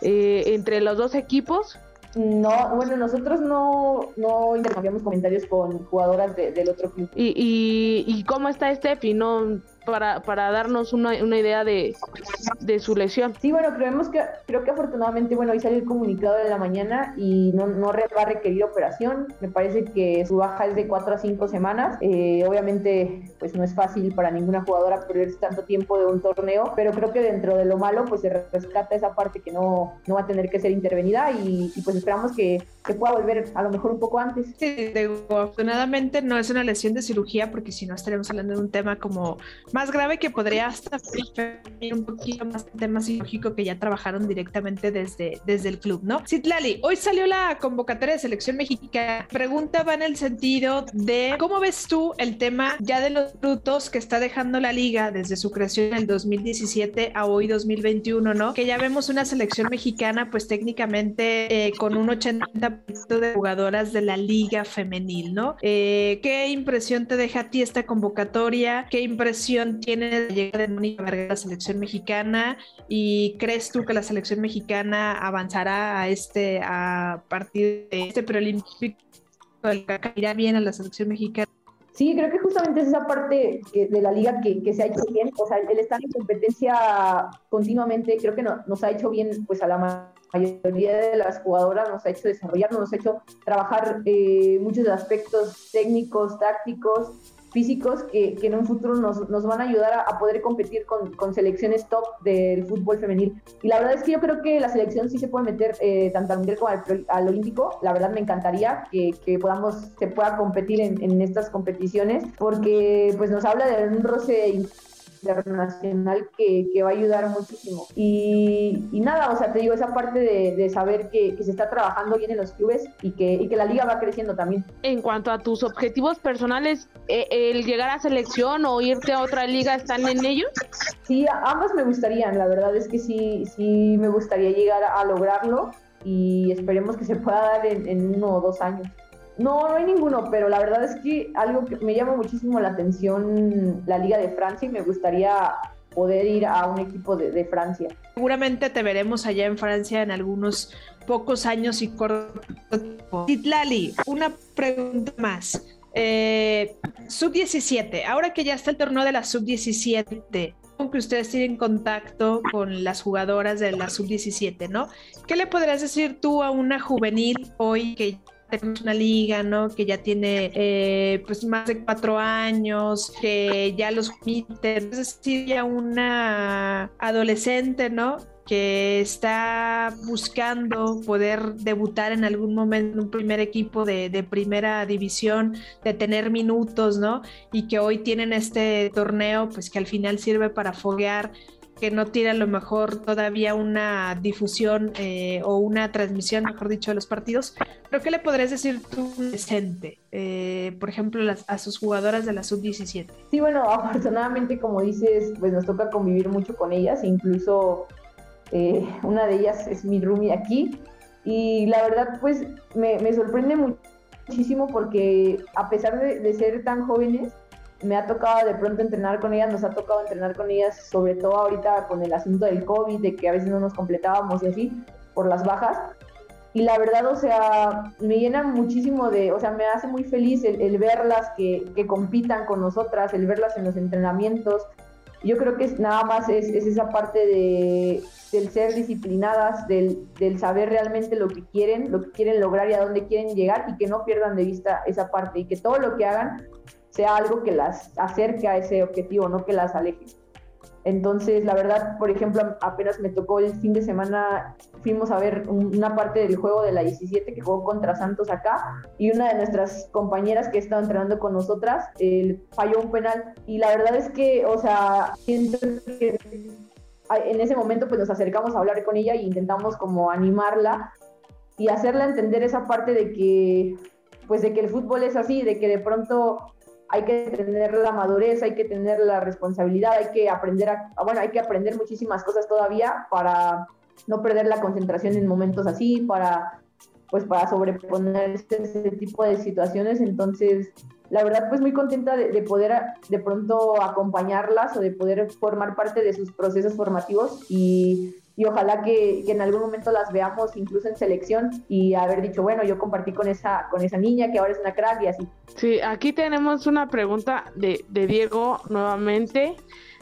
eh, entre los dos equipos? No, bueno, nosotros no, no intercambiamos comentarios con jugadoras de, del otro club. ¿Y, y, y cómo está Steffi? ¿No, para, para darnos una, una idea de, de, su lesión. Sí, bueno, creemos que, creo que afortunadamente, bueno, hoy salió el comunicado de la mañana y no, no va a requerir operación. Me parece que su baja es de 4 a 5 semanas. Eh, obviamente, pues no es fácil para ninguna jugadora perderse tanto tiempo de un torneo, pero creo que dentro de lo malo, pues se rescata esa parte que no, no va a tener que ser intervenida y, y pues esperamos que, que, pueda volver a lo mejor un poco antes. Sí, afortunadamente no es una lesión de cirugía porque si no estaríamos hablando de un tema como más grave que podría hasta un poquito más tema psicológico que ya trabajaron directamente desde, desde el club, ¿no? Citlali, hoy salió la convocatoria de selección mexicana. Pregunta va en el sentido de cómo ves tú el tema ya de los frutos que está dejando la liga desde su creación en el 2017 a hoy 2021, ¿no? Que ya vemos una selección mexicana pues técnicamente eh, con un 80% de jugadoras de la liga femenil, ¿no? Eh, ¿Qué impresión te deja a ti esta convocatoria? ¿Qué impresión tiene de Mónica a la selección mexicana y crees tú que la selección mexicana avanzará a este a partir de este preolímpico irá bien a la selección mexicana? Sí, creo que justamente es esa parte de la liga que, que, se ha hecho bien. O sea, el estar en competencia continuamente, creo que no, nos ha hecho bien pues a la mayoría de las jugadoras, nos ha hecho desarrollarnos, nos ha hecho trabajar eh, muchos aspectos técnicos, tácticos, físicos que, que en un futuro nos, nos, van a ayudar a, a poder competir con, con, selecciones top del fútbol femenil. Y la verdad es que yo creo que la selección sí se puede meter eh, tanto al mundial como al, al, olímpico. La verdad me encantaría que, que podamos, se pueda competir en, en, estas competiciones porque pues nos habla de un roce internacional que, que, va a ayudar muchísimo. Y, y, nada, o sea, te digo, esa parte de, de saber que, que, se está trabajando bien en los clubes y que, y que la liga va creciendo también. En cuanto a tus objetivos personales, eh, ¿el llegar a selección o irte a otra liga están en ellos? Sí, ambas me gustarían, la verdad es que sí, sí me gustaría llegar a lograrlo y esperemos que se pueda dar en, en uno o dos años. No, no hay ninguno, pero la verdad es que algo que me llama muchísimo la atención la Liga de Francia y me gustaría poder ir a un equipo de, Francia. Seguramente te veremos allá en Francia en algunos pocos años y corto tiempo. Titlali, una pregunta más. Eh, sub-17, ahora que ya está el torneo de la sub-17, aunque ustedes tienen contacto con las jugadoras de la sub-17, ¿no? ¿Qué le podrías decir tú a una juvenil hoy que tenemos una liga, ¿no? Que ya tiene eh, pues más de cuatro años, que ya los permite, es decir, ya una adolescente, ¿no? que está buscando poder debutar en algún momento en un primer equipo de, de, primera división, de tener minutos, ¿no? Y que hoy tienen este torneo, pues que al final sirve para foguear que no tiene a lo mejor todavía una difusión eh, o una transmisión, mejor dicho, de los partidos, pero ¿qué le podrías decir tú decente, eh, por ejemplo, a sus jugadoras de la sub-17? Sí, bueno, afortunadamente, como dices, pues nos toca convivir mucho con ellas, incluso eh, una de ellas es mi roomie aquí, y la verdad, pues me, me sorprende muchísimo porque a pesar de, de ser tan jóvenes, me ha tocado de pronto entrenar con ellas, nos ha tocado entrenar con ellas, sobre todo ahorita con el asunto del COVID, de que a veces no nos completábamos y así, por las bajas. Y la verdad, o sea, me llena muchísimo de, o sea, me hace muy feliz el, verlas que, que, compitan con nosotras, el verlas en los entrenamientos. Yo creo que nada más es, es esa parte de, del ser disciplinadas, del, del saber realmente lo que quieren, lo que quieren lograr y a dónde quieren llegar y que no pierdan de vista esa parte y que todo lo que hagan sea algo que las acerque a ese objetivo, no que las aleje. Entonces, la verdad, por ejemplo, apenas me tocó el fin de semana, fuimos a ver una parte del juego de la 17 que jugó contra Santos acá y una de nuestras compañeras que estaba entrenando con nosotras falló un penal y la verdad es que, o sea, siento que en ese momento pues nos acercamos a hablar con ella e intentamos como animarla y hacerla entender esa parte de que pues de que el fútbol es así, de que de pronto hay que tener la madurez, hay que tener la responsabilidad, hay que aprender a, bueno, hay que aprender muchísimas cosas todavía para no perder la concentración en momentos así, para pues para sobreponerse a ese tipo de situaciones. Entonces, la verdad, pues muy contenta de, de, poder de pronto acompañarlas o de poder formar parte de sus procesos formativos y y ojalá que, en algún momento las veamos incluso en selección y haber dicho, bueno, yo compartí con esa, con esa niña que ahora es una crack y así. Sí, aquí tenemos una pregunta de, de Diego nuevamente.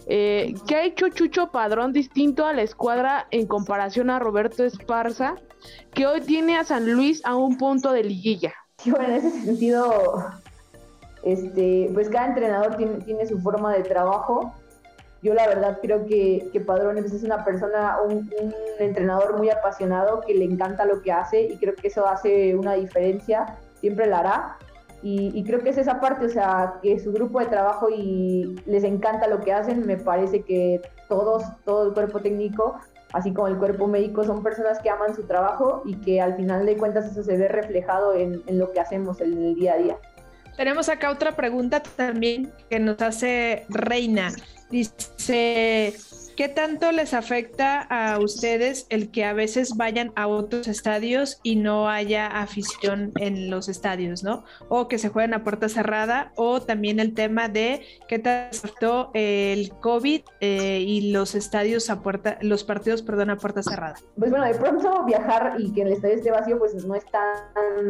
Eh, ¿Qué ha hecho Chucho Padrón distinto a la escuadra en comparación a Roberto Esparza, que hoy tiene a San Luis a un punto de liguilla? Sí, bueno, en ese sentido, este, pues cada entrenador tiene, tiene su forma de trabajo yo la verdad creo que, que Padrón es una persona, un, entrenador muy apasionado que le encanta lo que hace y creo que eso hace una diferencia, siempre la hará. Y, creo que es esa parte, o sea, que su grupo de trabajo y les encanta lo que hacen, me parece que todos, todo el cuerpo técnico, así como el cuerpo médico, son personas que aman su trabajo y que al final de cuentas eso se ve reflejado en, en lo que hacemos en el día a día. Tenemos acá otra pregunta también que nos hace Reina. Dice, ¿qué tanto les afecta a ustedes el que a veces vayan a otros estadios y no haya afición en los estadios, ¿no? O que se jueguen a puerta cerrada, o también el tema de qué tanto afectó el COVID eh, y los estadios a puerta, los partidos, perdón, a puerta cerrada. Pues bueno, de pronto viajar y que el estadio esté vacío, pues no están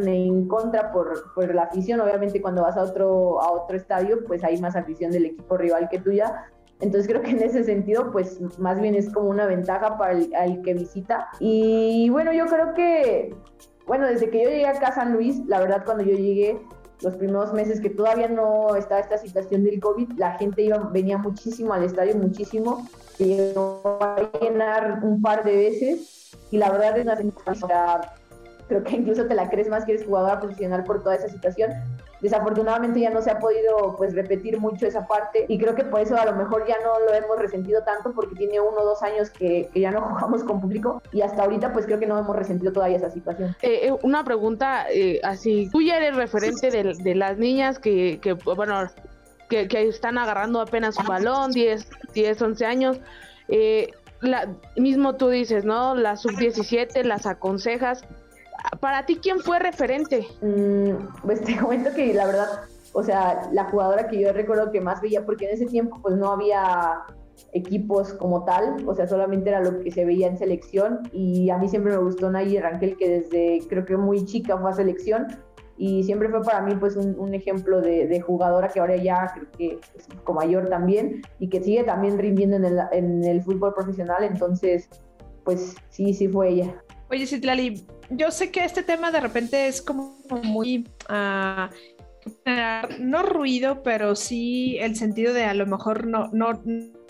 en contra por, por la afición. Obviamente cuando vas a otro, a otro estadio, pues hay más afición del equipo rival que tuya entonces creo que en ese sentido, pues más bien es como una ventaja para el, que visita. Y bueno, yo creo que, bueno, desde que yo llegué acá a San Luis, la verdad cuando yo llegué, los primeros meses que todavía no estaba esta situación del COVID, la gente iba, venía muchísimo al estadio, muchísimo, llegó a llenar un par de veces. Y la verdad es una sensación, creo que incluso te la crees más que eres jugadora profesional por toda esa situación desafortunadamente ya no se ha podido pues repetir mucho esa parte y creo que por eso a lo mejor ya no lo hemos resentido tanto porque tiene uno o dos años que, que ya no jugamos con público y hasta ahorita pues creo que no hemos resentido todavía esa situación. Eh, eh, una pregunta eh, así, tú ya eres referente de, las niñas que, que bueno, que, que, están agarrando apenas un balón, 10, 10 11 años. Eh, la, mismo tú dices, ¿no? La sub-17, las aconsejas. Para ti, ¿quién fue referente? Mm, pues te comento que la verdad, o sea, la jugadora que yo recuerdo que más veía, porque en ese tiempo pues no había equipos como tal, o sea, solamente era lo que se veía en selección y a mí siempre me gustó Nayi Rangel que desde creo que muy chica fue a selección y siempre fue para mí pues un, ejemplo de, jugadora que ahora ya creo que es poco mayor también y que sigue también rindiendo en el, en el fútbol profesional, entonces pues sí, sí fue ella. Oye, Citlali, yo sé que este tema de repente es como muy... Uh, no ruido, pero sí el sentido de a lo mejor no, no,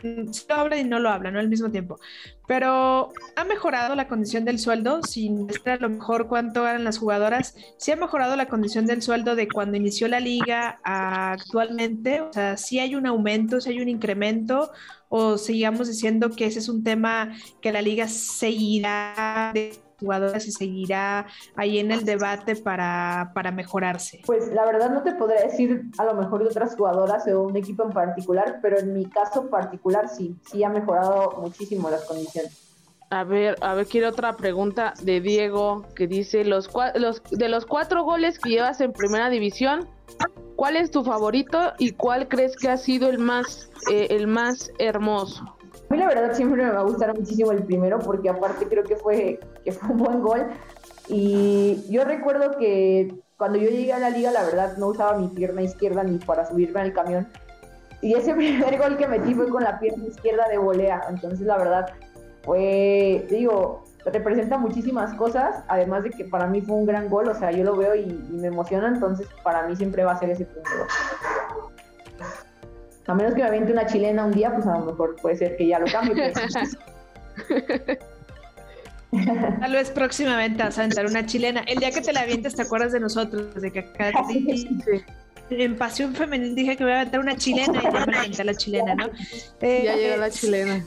lo habla y no lo habla, ¿no? Al mismo tiempo. Pero ha mejorado la condición del sueldo, sin decir a lo mejor cuánto ganan las jugadoras, sí ha mejorado la condición del sueldo de cuando inició la liga a actualmente, o sea, sí hay un aumento, sí hay un incremento, o sigamos diciendo que ese es un tema que la liga seguirá de jugadoras y seguirá ahí en el debate para, para, mejorarse? Pues la verdad no te podría decir a lo mejor de otras jugadoras o un equipo en particular, pero en mi caso particular sí, sí ha mejorado muchísimo las condiciones. A ver, a ver, quiero otra pregunta de Diego que dice, los, los de los cuatro goles que llevas en primera división, ¿cuál es tu favorito y cuál crees que ha sido el más, eh, el más hermoso? Mí la verdad siempre me va a gustar muchísimo el primero porque aparte creo que fue, que fue un buen gol. Y yo recuerdo que cuando yo llegué a la liga, la verdad no usaba mi pierna izquierda ni para subirme al camión. Y ese primer gol que metí fue con la pierna izquierda de volea. Entonces la verdad fue, digo, representa muchísimas cosas, además de que para mí fue un gran gol, o sea, yo lo veo y, y me emociona, entonces para mí siempre va a ser ese punto. A menos que me aviente una chilena un día, pues a lo mejor puede ser que ya lo cambie. Pero... Tal vez próximamente vas a aventar una chilena. El día que te la avientes, ¿te acuerdas de nosotros? De que acá en Pasión Femenil dije que voy a aventar una chilena y ya me aventé la chilena, ¿no? Eh, ya llegó la chilena.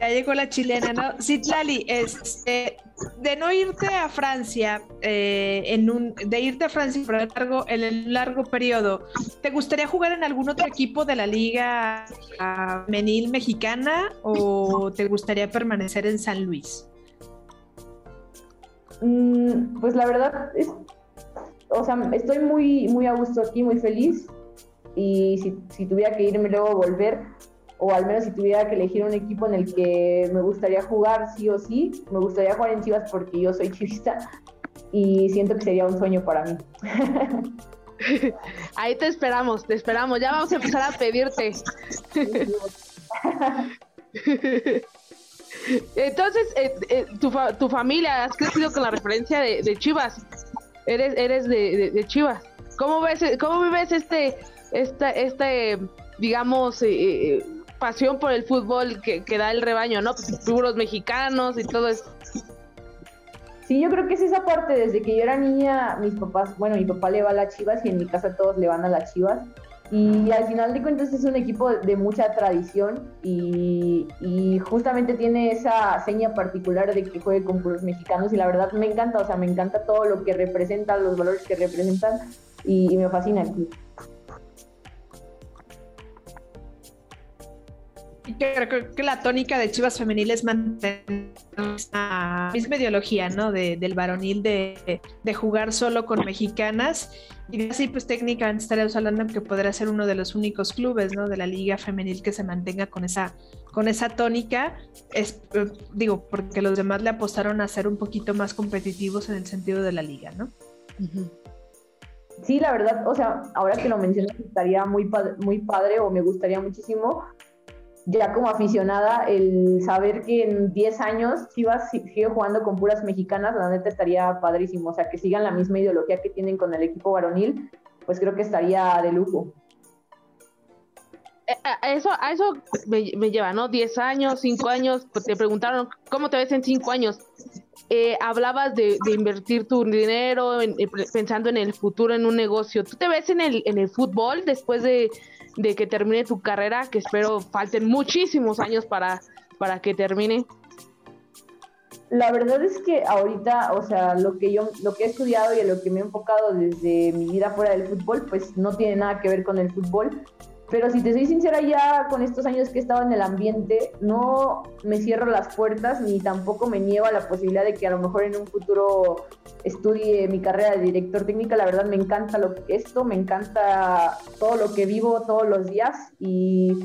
Ya llegó la chilena, ¿no? Citlali, este, de no irte a Francia, eh, en un, de irte a Francia largo, en el largo periodo, ¿te gustaría jugar en algún otro equipo de la liga femenil mexicana o te gustaría permanecer en San Luis? Mm, pues la verdad, es, o sea, estoy muy, muy a gusto aquí, muy feliz. Y si, si tuviera que irme luego volver, o al menos si tuviera que elegir un equipo en el que me gustaría jugar sí o sí, me gustaría jugar en Chivas porque yo soy chivista y siento que sería un sueño para mí. Ahí te esperamos, te esperamos, ya vamos a empezar a pedirte. Entonces, eh, eh, tu, fa tu, familia, has crecido con la referencia de, Chivas, eres, eres de, de, de, Chivas. ¿Cómo ves, cómo vives este, este, este digamos, eh, pasión por el fútbol que, que da el rebaño, ¿no? Puros mexicanos y todo eso. Sí, yo creo que es esa parte, desde que yo era niña, mis papás, bueno, mi papá le va a las Chivas y en mi casa todos le van a las Chivas. Y al final de cuentas es un equipo de mucha tradición y, y, justamente tiene esa seña particular de que juegue con puros mexicanos y la verdad me encanta, o sea, me encanta todo lo que representan, los valores que representan y, y me fascina el club. Creo que la tónica de Chivas Femenil es mantener esa misma ideología, ¿no? De, del varonil de, de, jugar solo con mexicanas. Y así, pues técnicamente estaríamos hablando que podrá ser uno de los únicos clubes, ¿no? De la liga femenil que se mantenga con esa, con esa tónica. Es, digo, porque los demás le apostaron a ser un poquito más competitivos en el sentido de la liga, ¿no? Sí, la verdad, o sea, ahora que lo mencionas, estaría muy, muy padre o me gustaría muchísimo ya como aficionada, el saber que en 10 años Chivas sigue jugando con puras mexicanas, la neta estaría padrísimo. O sea, que sigan la misma ideología que tienen con el equipo varonil, pues creo que estaría de lujo. Eh, a eso, a eso me, me lleva, ¿no? 10 años, 5 años, pues te preguntaron, ¿cómo te ves en 5 años? eh, hablabas de, invertir tu dinero eh, pensando en el futuro en un negocio. ¿Tú te ves en el, en el fútbol después de, que termine tu carrera? Que espero falten muchísimos años para, para que termine. La verdad es que ahorita, o sea, lo que yo, lo que he estudiado y lo que me he enfocado desde mi vida fuera del fútbol, pues no tiene nada que ver con el fútbol. Pero si te soy sincera, ya con estos años que he estado en el ambiente, no me cierro las puertas ni tampoco me niego a la posibilidad de que a lo mejor en un futuro estudie mi carrera de director técnica. La verdad me encanta lo, esto, me encanta todo lo que vivo todos los días y,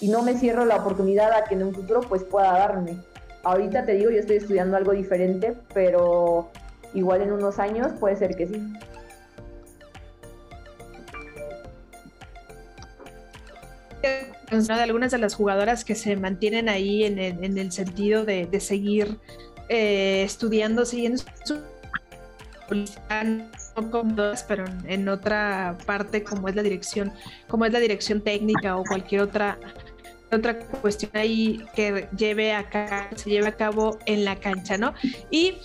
y no me cierro la oportunidad a que en un futuro pues pueda darme. Ahorita te digo, yo estoy estudiando algo diferente, pero igual en unos años puede ser que sí. De algunas de las jugadoras que se mantienen ahí en el, sentido de, seguir eh, estudiando, siguiendo su pero en otra parte como es la dirección, como es la dirección técnica o cualquier otra otra cuestión ahí que lleve acá, se lleve a cabo en la cancha, ¿no? Y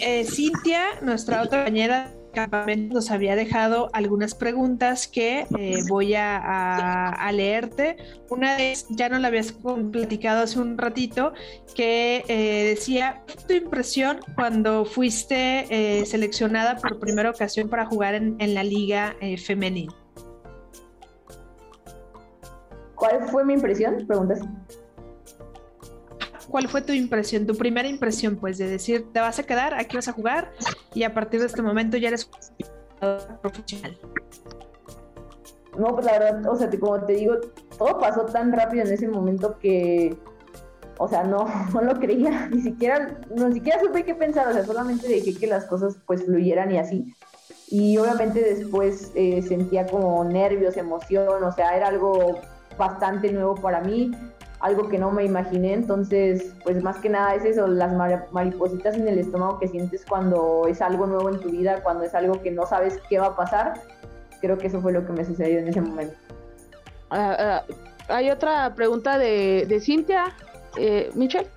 eh, Cintia, nuestra otra compañera campamento nos había dejado algunas preguntas que eh, voy a, leerte. Una vez, ya no la habías platicado hace un ratito, que eh, decía, tu impresión cuando fuiste eh, seleccionada por primera ocasión para jugar en, en la liga femenil? ¿Cuál fue mi impresión? Preguntas. ¿Cuál fue tu impresión, tu primera impresión, pues, de decir, te vas a quedar, aquí vas a jugar y a partir de este momento ya eres profesional? No, pues la verdad, o sea, como te digo, todo pasó tan rápido en ese momento que, o sea, no, no lo creía, ni siquiera, ni siquiera supe qué pensar, o sea, solamente dejé que las cosas pues fluyeran y así. Y obviamente después eh, sentía como nervios, emoción, o sea, era algo bastante nuevo para mí algo que no me imaginé, entonces pues más que nada es eso, las maripositas en el estómago que sientes cuando es algo nuevo en tu vida, cuando es algo que no sabes qué va a pasar, creo que eso fue lo que me sucedió en ese momento. Ah, ah, hay otra pregunta de, de Cintia, eh, Michelle.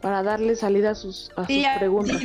Para darle salida a sus, a sus preguntas.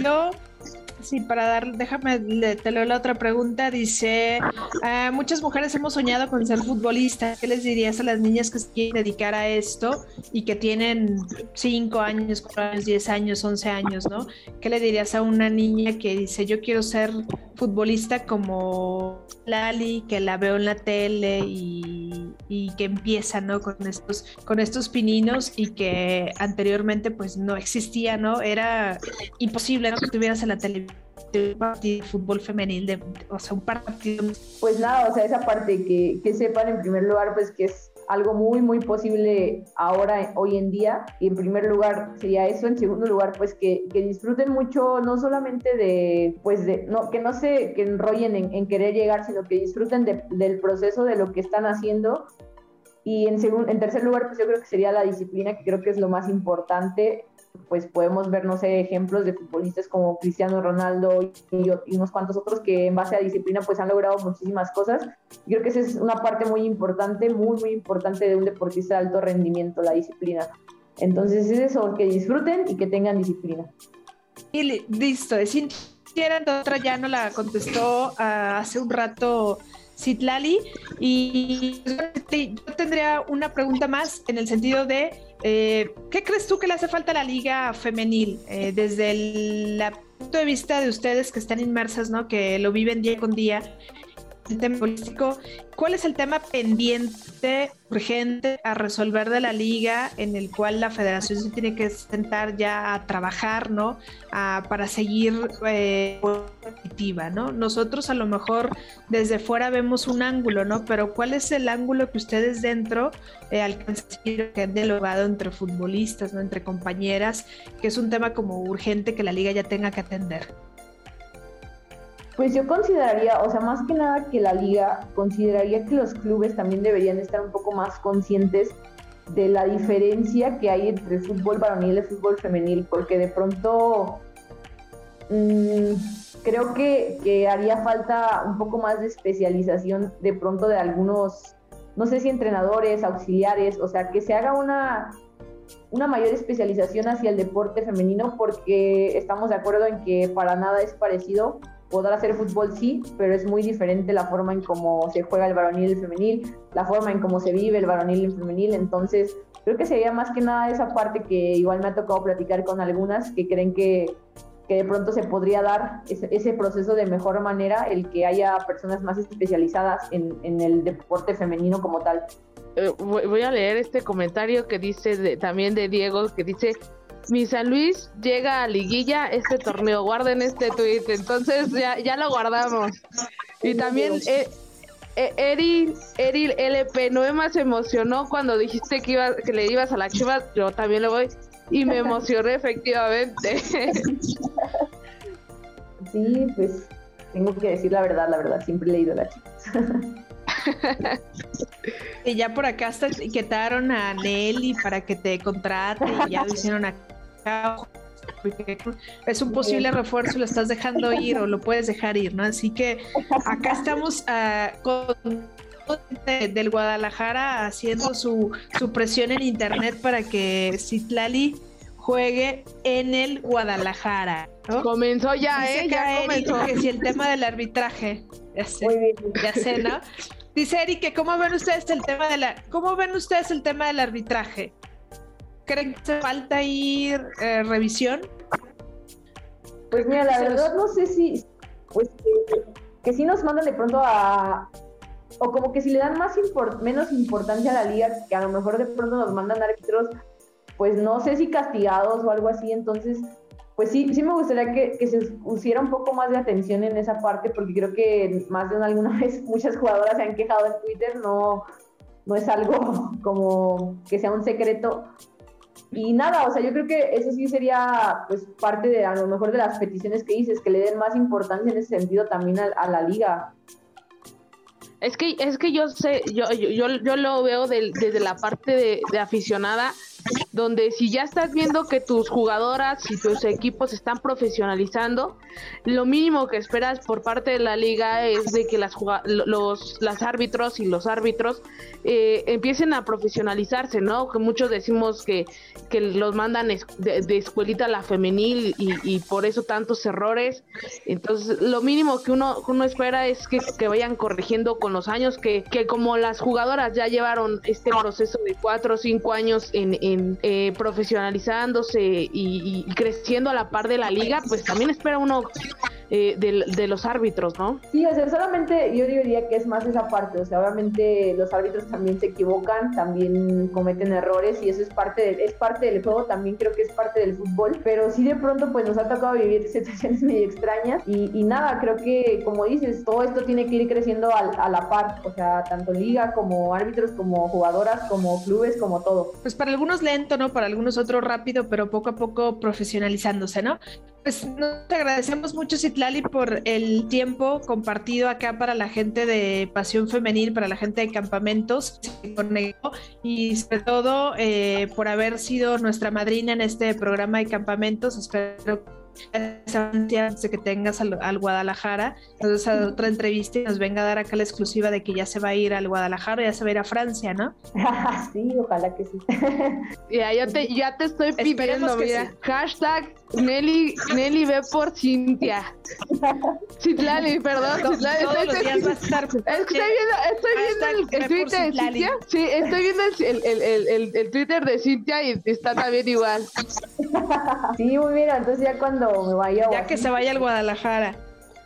Sí, para dar, déjame, te leo la otra pregunta. Dice, ah, muchas mujeres hemos soñado con ser futbolistas. ¿Qué les dirías a las niñas que se quieren dedicar a esto y que tienen 5 años, 4 años, 10 años, 11 años, ¿no? ¿Qué le dirías a una niña que dice, yo quiero ser futbolista como Lali, que la veo en la tele y, y que empieza, ¿no? Con estos, con estos pininos y que anteriormente pues no existía, ¿no? Era imposible, ¿no? Que tuvieras en la televisión un partido de fútbol femenil, de, o sea, un partido. Pues nada, o sea, esa parte que, que sepan en primer lugar, pues que es algo muy, muy posible ahora, hoy en día. Y en primer lugar sería eso. En segundo lugar, pues que, que disfruten mucho, no solamente de, pues de, no, que no se que enrollen en, querer llegar, sino que disfruten de, del proceso, de lo que están haciendo. Y en, en tercer lugar, pues yo creo que sería la disciplina, que creo que es lo más importante pues podemos ver, no sé, ejemplos de futbolistas como Cristiano Ronaldo y, unos cuantos otros que en base a disciplina pues han logrado muchísimas cosas. creo que esa es una parte muy importante, muy, muy importante de un deportista de alto rendimiento, la disciplina. Entonces es eso, que disfruten y que tengan disciplina. Y listo, Cintia otra ya no la contestó ah, hace un rato Citlali y yo tendría una pregunta más en el sentido de eh, ¿Qué crees tú que le hace falta a la liga femenil eh, desde el, punto de vista de ustedes que están inmersas, ¿no? que lo viven día con día? Tema político, ¿cuál es el tema pendiente, urgente a resolver de la liga en el cual la federación se tiene que sentar ya a trabajar, ¿no? para seguir eh, ¿no? Nosotros a lo mejor desde fuera vemos un ángulo, ¿no? Pero ¿cuál es el ángulo que ustedes dentro eh, alcanzan que han dialogado entre futbolistas, ¿no? Entre compañeras, que es un tema como urgente que la liga ya tenga que atender? Pues yo consideraría, o sea, más que nada que la liga, consideraría que los clubes también deberían estar un poco más conscientes de la diferencia que hay entre fútbol varonil y el fútbol femenil, porque de pronto mmm, creo que, que, haría falta un poco más de especialización de pronto de algunos, no sé si entrenadores, auxiliares, o sea, que se haga una, una mayor especialización hacia el deporte femenino porque estamos de acuerdo en que para nada es parecido. Podrá ser fútbol sí, pero es muy diferente la forma en cómo se juega el varonil y el femenil, la forma en cómo se vive el varonil y el femenil. Entonces, creo que sería más que nada esa parte que igual me ha tocado platicar con algunas que creen que, que de pronto se podría dar ese, ese, proceso de mejor manera, el que haya personas más especializadas en, en el deporte femenino como tal. Eh, voy a leer este comentario que dice de, también de Diego, que dice, mi San Luis llega a liguilla este torneo, guarden este tweet, entonces ya, ya lo guardamos. Y también eh, eh, Eri, Eri LP, no me emocionó cuando dijiste que, iba, que le ibas a la Chivas, yo también le voy y me emocioné efectivamente. Sí, pues tengo que decir la verdad, la verdad, siempre he leído a la Chivas. y ya por acá hasta etiquetaron a Nelly para que te contrate y ya lo hicieron acá. Es un posible refuerzo, lo estás dejando ir o lo puedes dejar ir, ¿no? Así que acá estamos uh, con del Guadalajara haciendo su, su presión en internet para que Citlali juegue en el Guadalajara. ¿no? Comenzó ya, ¿eh? Ya comenzó. Que si el tema del arbitraje. Ya sé, ya sé, ¿no? Dice Eric, ¿cómo ven ustedes el tema de la, cómo ven ustedes el tema del arbitraje? ¿Creen que hace falta ir eh, revisión? Pues mira, la verdad no sé si, pues que, que sí nos mandan de pronto a, o como que si le dan más import, menos importancia a la liga, que a lo mejor de pronto nos mandan árbitros, pues no sé si castigados o algo así, entonces pues sí, sí me gustaría que, que, se pusiera un poco más de atención en esa parte, porque creo que más de una, alguna vez muchas jugadoras se han quejado en Twitter, no, no es algo como que sea un secreto. Y nada, o sea, yo creo que eso sí sería pues parte de a lo mejor de las peticiones que dices, que le den más importancia en ese sentido también a, a la liga. Es que, es que yo sé, yo, yo, yo lo veo del, desde la parte de, de aficionada, donde si ya estás viendo que tus jugadoras y tus equipos están profesionalizando, lo mínimo que esperas por parte de la liga es de que las los árbitros y los árbitros eh, empiecen a profesionalizarse, ¿no? Que muchos decimos que, que los mandan de, escuelita a la femenil y, y, por eso tantos errores. Entonces, lo mínimo que uno, uno espera es que, que vayan corrigiendo con los años, que, que como las jugadoras ya llevaron este proceso de cuatro o cinco años en eh, profesionalizándose y, y, creciendo a la par de la liga, pues también espera uno eh, de, de, los árbitros, ¿no? Sí, o sea, solamente yo diría que es más esa parte, o sea, obviamente los árbitros también se equivocan, también cometen errores y eso es parte, de, es parte del juego, también creo que es parte del fútbol, pero sí de pronto pues nos ha tocado vivir situaciones medio extrañas y, y nada, creo que como dices, todo esto tiene que ir creciendo a, a la par, o sea, tanto liga como árbitros, como jugadoras, como clubes, como todo. Pues para algunos lento, ¿no? Para algunos otro rápido, pero poco a poco profesionalizándose, ¿no? Pues nos agradecemos mucho, Citlali, por el tiempo compartido acá para la gente de Pasión Femenil, para la gente de Campamentos, y sobre todo eh, por haber sido nuestra madrina en este programa de Campamentos. Espero antes de que tengas al, al, Guadalajara, entonces a otra entrevista y nos venga a dar acá la exclusiva de que ya se va a ir al Guadalajara, ya se va a ir a Francia, ¿no? sí, ojalá que sí. ya, ya, te, ya te estoy pidiendo, mira, sí. hashtag Nelly, Nelly ve por Cintia. Citlali, perdón, Todos, Citlali. Todos los días va a estar. Es que estoy viendo, estoy viendo el, el Twitter de Cintia. Sí, estoy viendo el, el, el, el, Twitter de Cintia y está también igual. sí, muy bien, entonces ya cuando me vaya. Ya que se vaya al Guadalajara.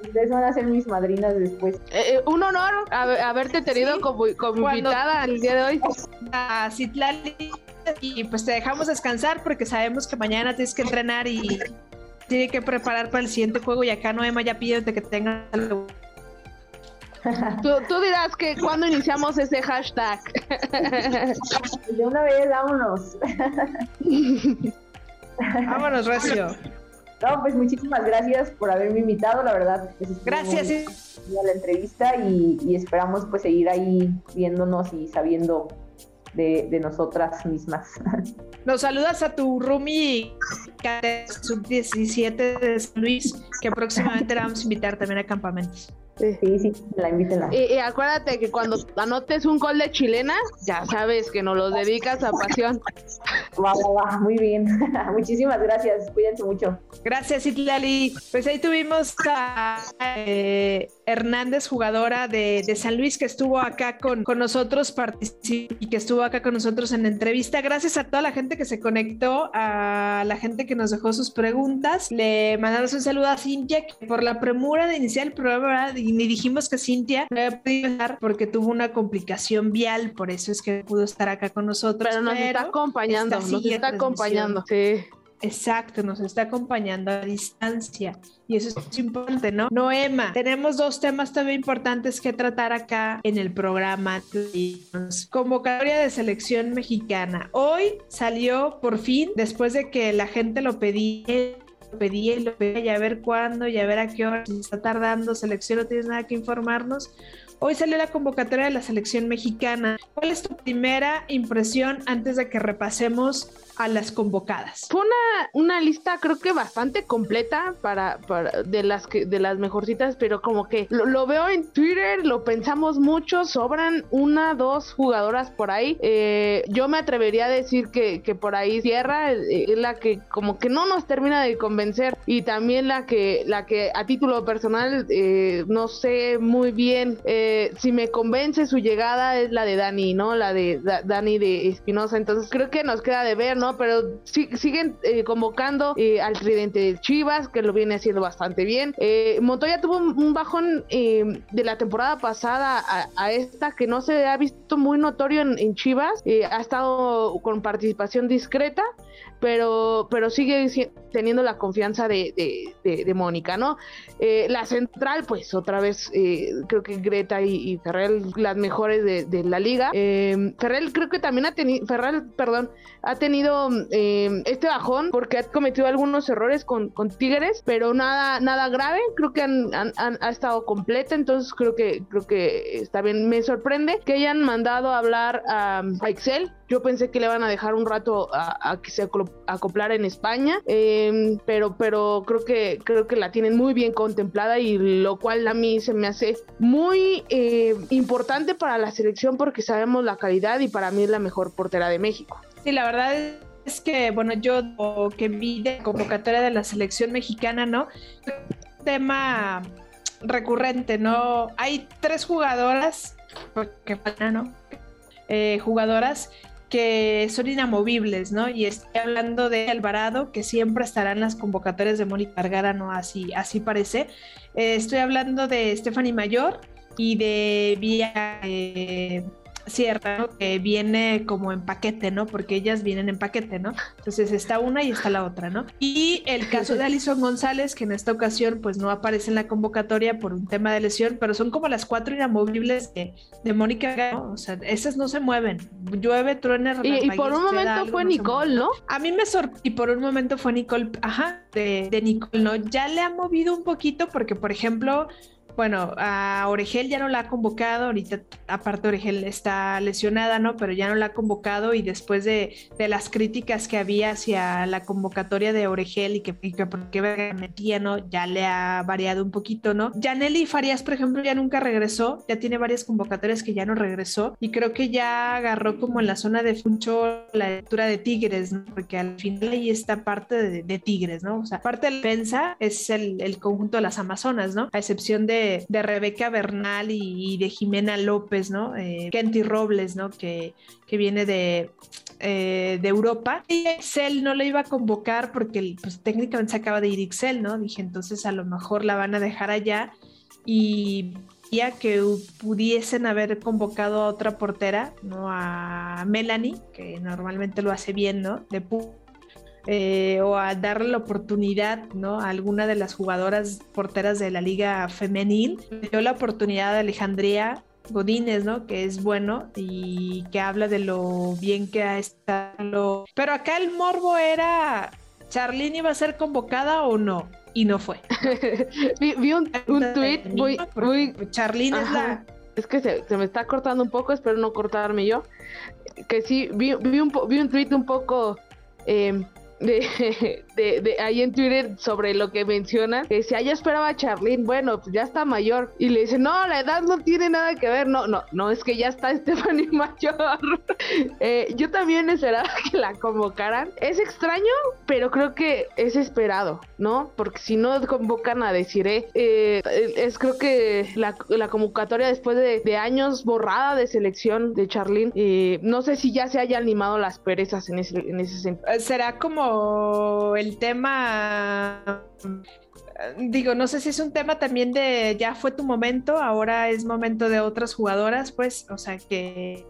Ustedes van a ser mis madrinas después. Eh, un honor haberte tenido ¿Sí? como, como invitada el día de hoy. A Citlali y pues te dejamos descansar porque sabemos que mañana tienes que entrenar y tiene que preparar para el siguiente juego y acá Noema ya pide que tenga Tú, tú, dirás que cuando iniciamos ese hashtag. De una vez, vámonos. vámonos, Recio. No, pues muchísimas gracias por haberme invitado, la verdad. Pues gracias. A la entrevista y, y, esperamos pues seguir ahí viéndonos y sabiendo de, de nosotras mismas. Nos saludas a tu roomie sub-17 de San Luis, que próximamente la vamos a invitar también a campamentos. Sí, sí, la invítenla. Y, acuérdate que cuando anotes un gol de chilena, ya sabes que nos lo dedicas a pasión. Va, va, va, muy bien. Muchísimas gracias, cuídense mucho. Gracias, Itlali. Pues ahí tuvimos a eh, Hernández, jugadora de, San Luis, que estuvo acá con, con nosotros y que estuvo acá con nosotros en la entrevista. Gracias a toda la gente que se conectó, a la gente que nos dejó sus preguntas. Le mandamos un saludo a Cintia, que por la premura de iniciar el programa, ni dijimos que Cintia no había podido estar porque tuvo una complicación vial, por eso es que pudo estar acá con nosotros. Pero nos está acompañando, nos está acompañando. Sí. Exacto, nos está acompañando a distancia y eso es importante, ¿no? Noema, tenemos dos temas también importantes que tratar acá en el programa. Convocatoria de selección mexicana. Hoy salió por fin, después de que la gente lo pedía pedía y lo pedía, y a ver cuándo, y a ver a qué hora, si está tardando, selección no tienes nada que informarnos. Hoy salió la convocatoria de la selección mexicana. ¿Cuál es tu primera impresión antes de que repasemos a las convocadas? Fue una, una lista creo que bastante completa para, para de las que de las mejorcitas, pero como que lo, veo en Twitter, lo pensamos mucho, sobran una, dos jugadoras por ahí. Eh, yo me atrevería a decir que, que por ahí Sierra eh, es la que como que no nos termina de convencer y también la que la que a título personal eh, no sé muy bien si me convence su llegada es la de Dani, ¿no? La de Dani de Espinosa. Entonces creo que nos queda de ver, ¿no? Pero siguen eh, convocando eh, al tridente de Chivas, que lo viene haciendo bastante bien. Eh, Montoya tuvo un, bajón de la temporada pasada a, esta que no se ha visto muy notorio en, Chivas. ha estado con participación discreta, pero, pero sigue teniendo la confianza de, de, Mónica, ¿no? la central, pues otra vez, creo que Greta y, Ferrell, las mejores de, la liga. Ferrell creo que también ha tenido, Ferrell, perdón, ha tenido eh, este bajón porque ha cometido algunos errores con, con Tigres, pero nada, nada grave. Creo que han, ha estado completa, entonces creo que, creo que está bien. Me sorprende que hayan mandado a hablar a, Excel. Yo pensé que le van a dejar un rato a, que se acoplara en España, em, pero, pero creo que creo que la tienen muy bien contemplada y lo cual a mí se me hace muy eh, importante para la selección porque sabemos la calidad y para mí es la mejor portera de México. Sí, la verdad es que, bueno, yo que vi de convocatoria de la selección mexicana, ¿no? Tema recurrente, ¿no? Hay tres jugadoras, porque ¿no? Eh, jugadoras que son inamovibles, ¿no? Y estoy hablando de Alvarado, que siempre estará en las convocatorias de Mónica Vergara, ¿no? Así, así parece. Eh, estoy hablando de Stephanie Mayor y de Vía. Sierra, que viene como en paquete, ¿no? Porque ellas vienen en paquete, ¿no? Entonces está una y está la otra, ¿no? Y el caso de Alison González, que en esta ocasión pues no aparece en la convocatoria por un tema de lesión, pero son como las cuatro inamovibles de, de Mónica, ¿no? O sea, esas no se mueven. Llueve, truena, y, y por un momento fue Nicole, ¿no? A mí me sorprendió, y por un momento fue Nicole, ajá, de, de Nicole, ¿no? Ya le ha movido un poquito porque, por ejemplo, bueno, a Oregel ya no la ha convocado, ahorita aparte Oregel está lesionada, ¿no? Pero ya no la ha convocado y después de, las críticas que había hacia la convocatoria de Oregel y que, y que porque metía, ¿no? Ya le ha variado un poquito, ¿no? Janely Farías, por ejemplo, ya nunca regresó, ya tiene varias convocatorias que ya no regresó y creo que ya agarró como en la zona de Funcho la lectura de Tigres, ¿no? Porque al final ahí está parte de, Tigres, ¿no? O sea, parte de la defensa es el conjunto de las Amazonas, ¿no? A excepción de de, Rebeca Bernal y, de Jimena López, ¿no? Eh, Kenty Robles, ¿no? Que, que viene de, eh, de Europa. Y Excel no le iba a convocar porque pues, técnicamente se acaba de ir Excel, ¿no? Dije, entonces a lo mejor la van a dejar allá y ya que pudiesen haber convocado a otra portera, ¿no? A Melanie, que normalmente lo hace bien, ¿no? De eh, o a darle la oportunidad ¿no? a alguna de las jugadoras porteras de la liga femenil. Dio la oportunidad de Alejandría Godínez, ¿no? Que es bueno y que habla de lo bien que ha estado. Pero acá el morbo era, ¿Charlene iba a ser convocada o no? Y no fue. vi, un, tweet muy... muy... Charlene es la... Es que se, me está cortando un poco, espero no cortarme yo. Que sí, vi, un, vi un tweet un poco... Eh, de, de, ahí en Twitter sobre lo que mencionan, que si ya esperaba a Charlene, bueno, pues ya está mayor. Y le dice, no, la edad no tiene nada que ver. No, no, no, es que ya está Stephanie mayor. Eh, yo también esperaba que la convocaran. Es extraño, pero creo que es esperado, ¿no? Porque si no convocan a decir, eh, es creo que la, convocatoria después de, años borrada de selección de Charlene, eh, no sé si ya se haya animado las perezas en ese, en ese sentido. Será como el tema digo, no sé si es un tema también de ya fue tu momento, ahora es momento de otras jugadoras, pues, o sea, que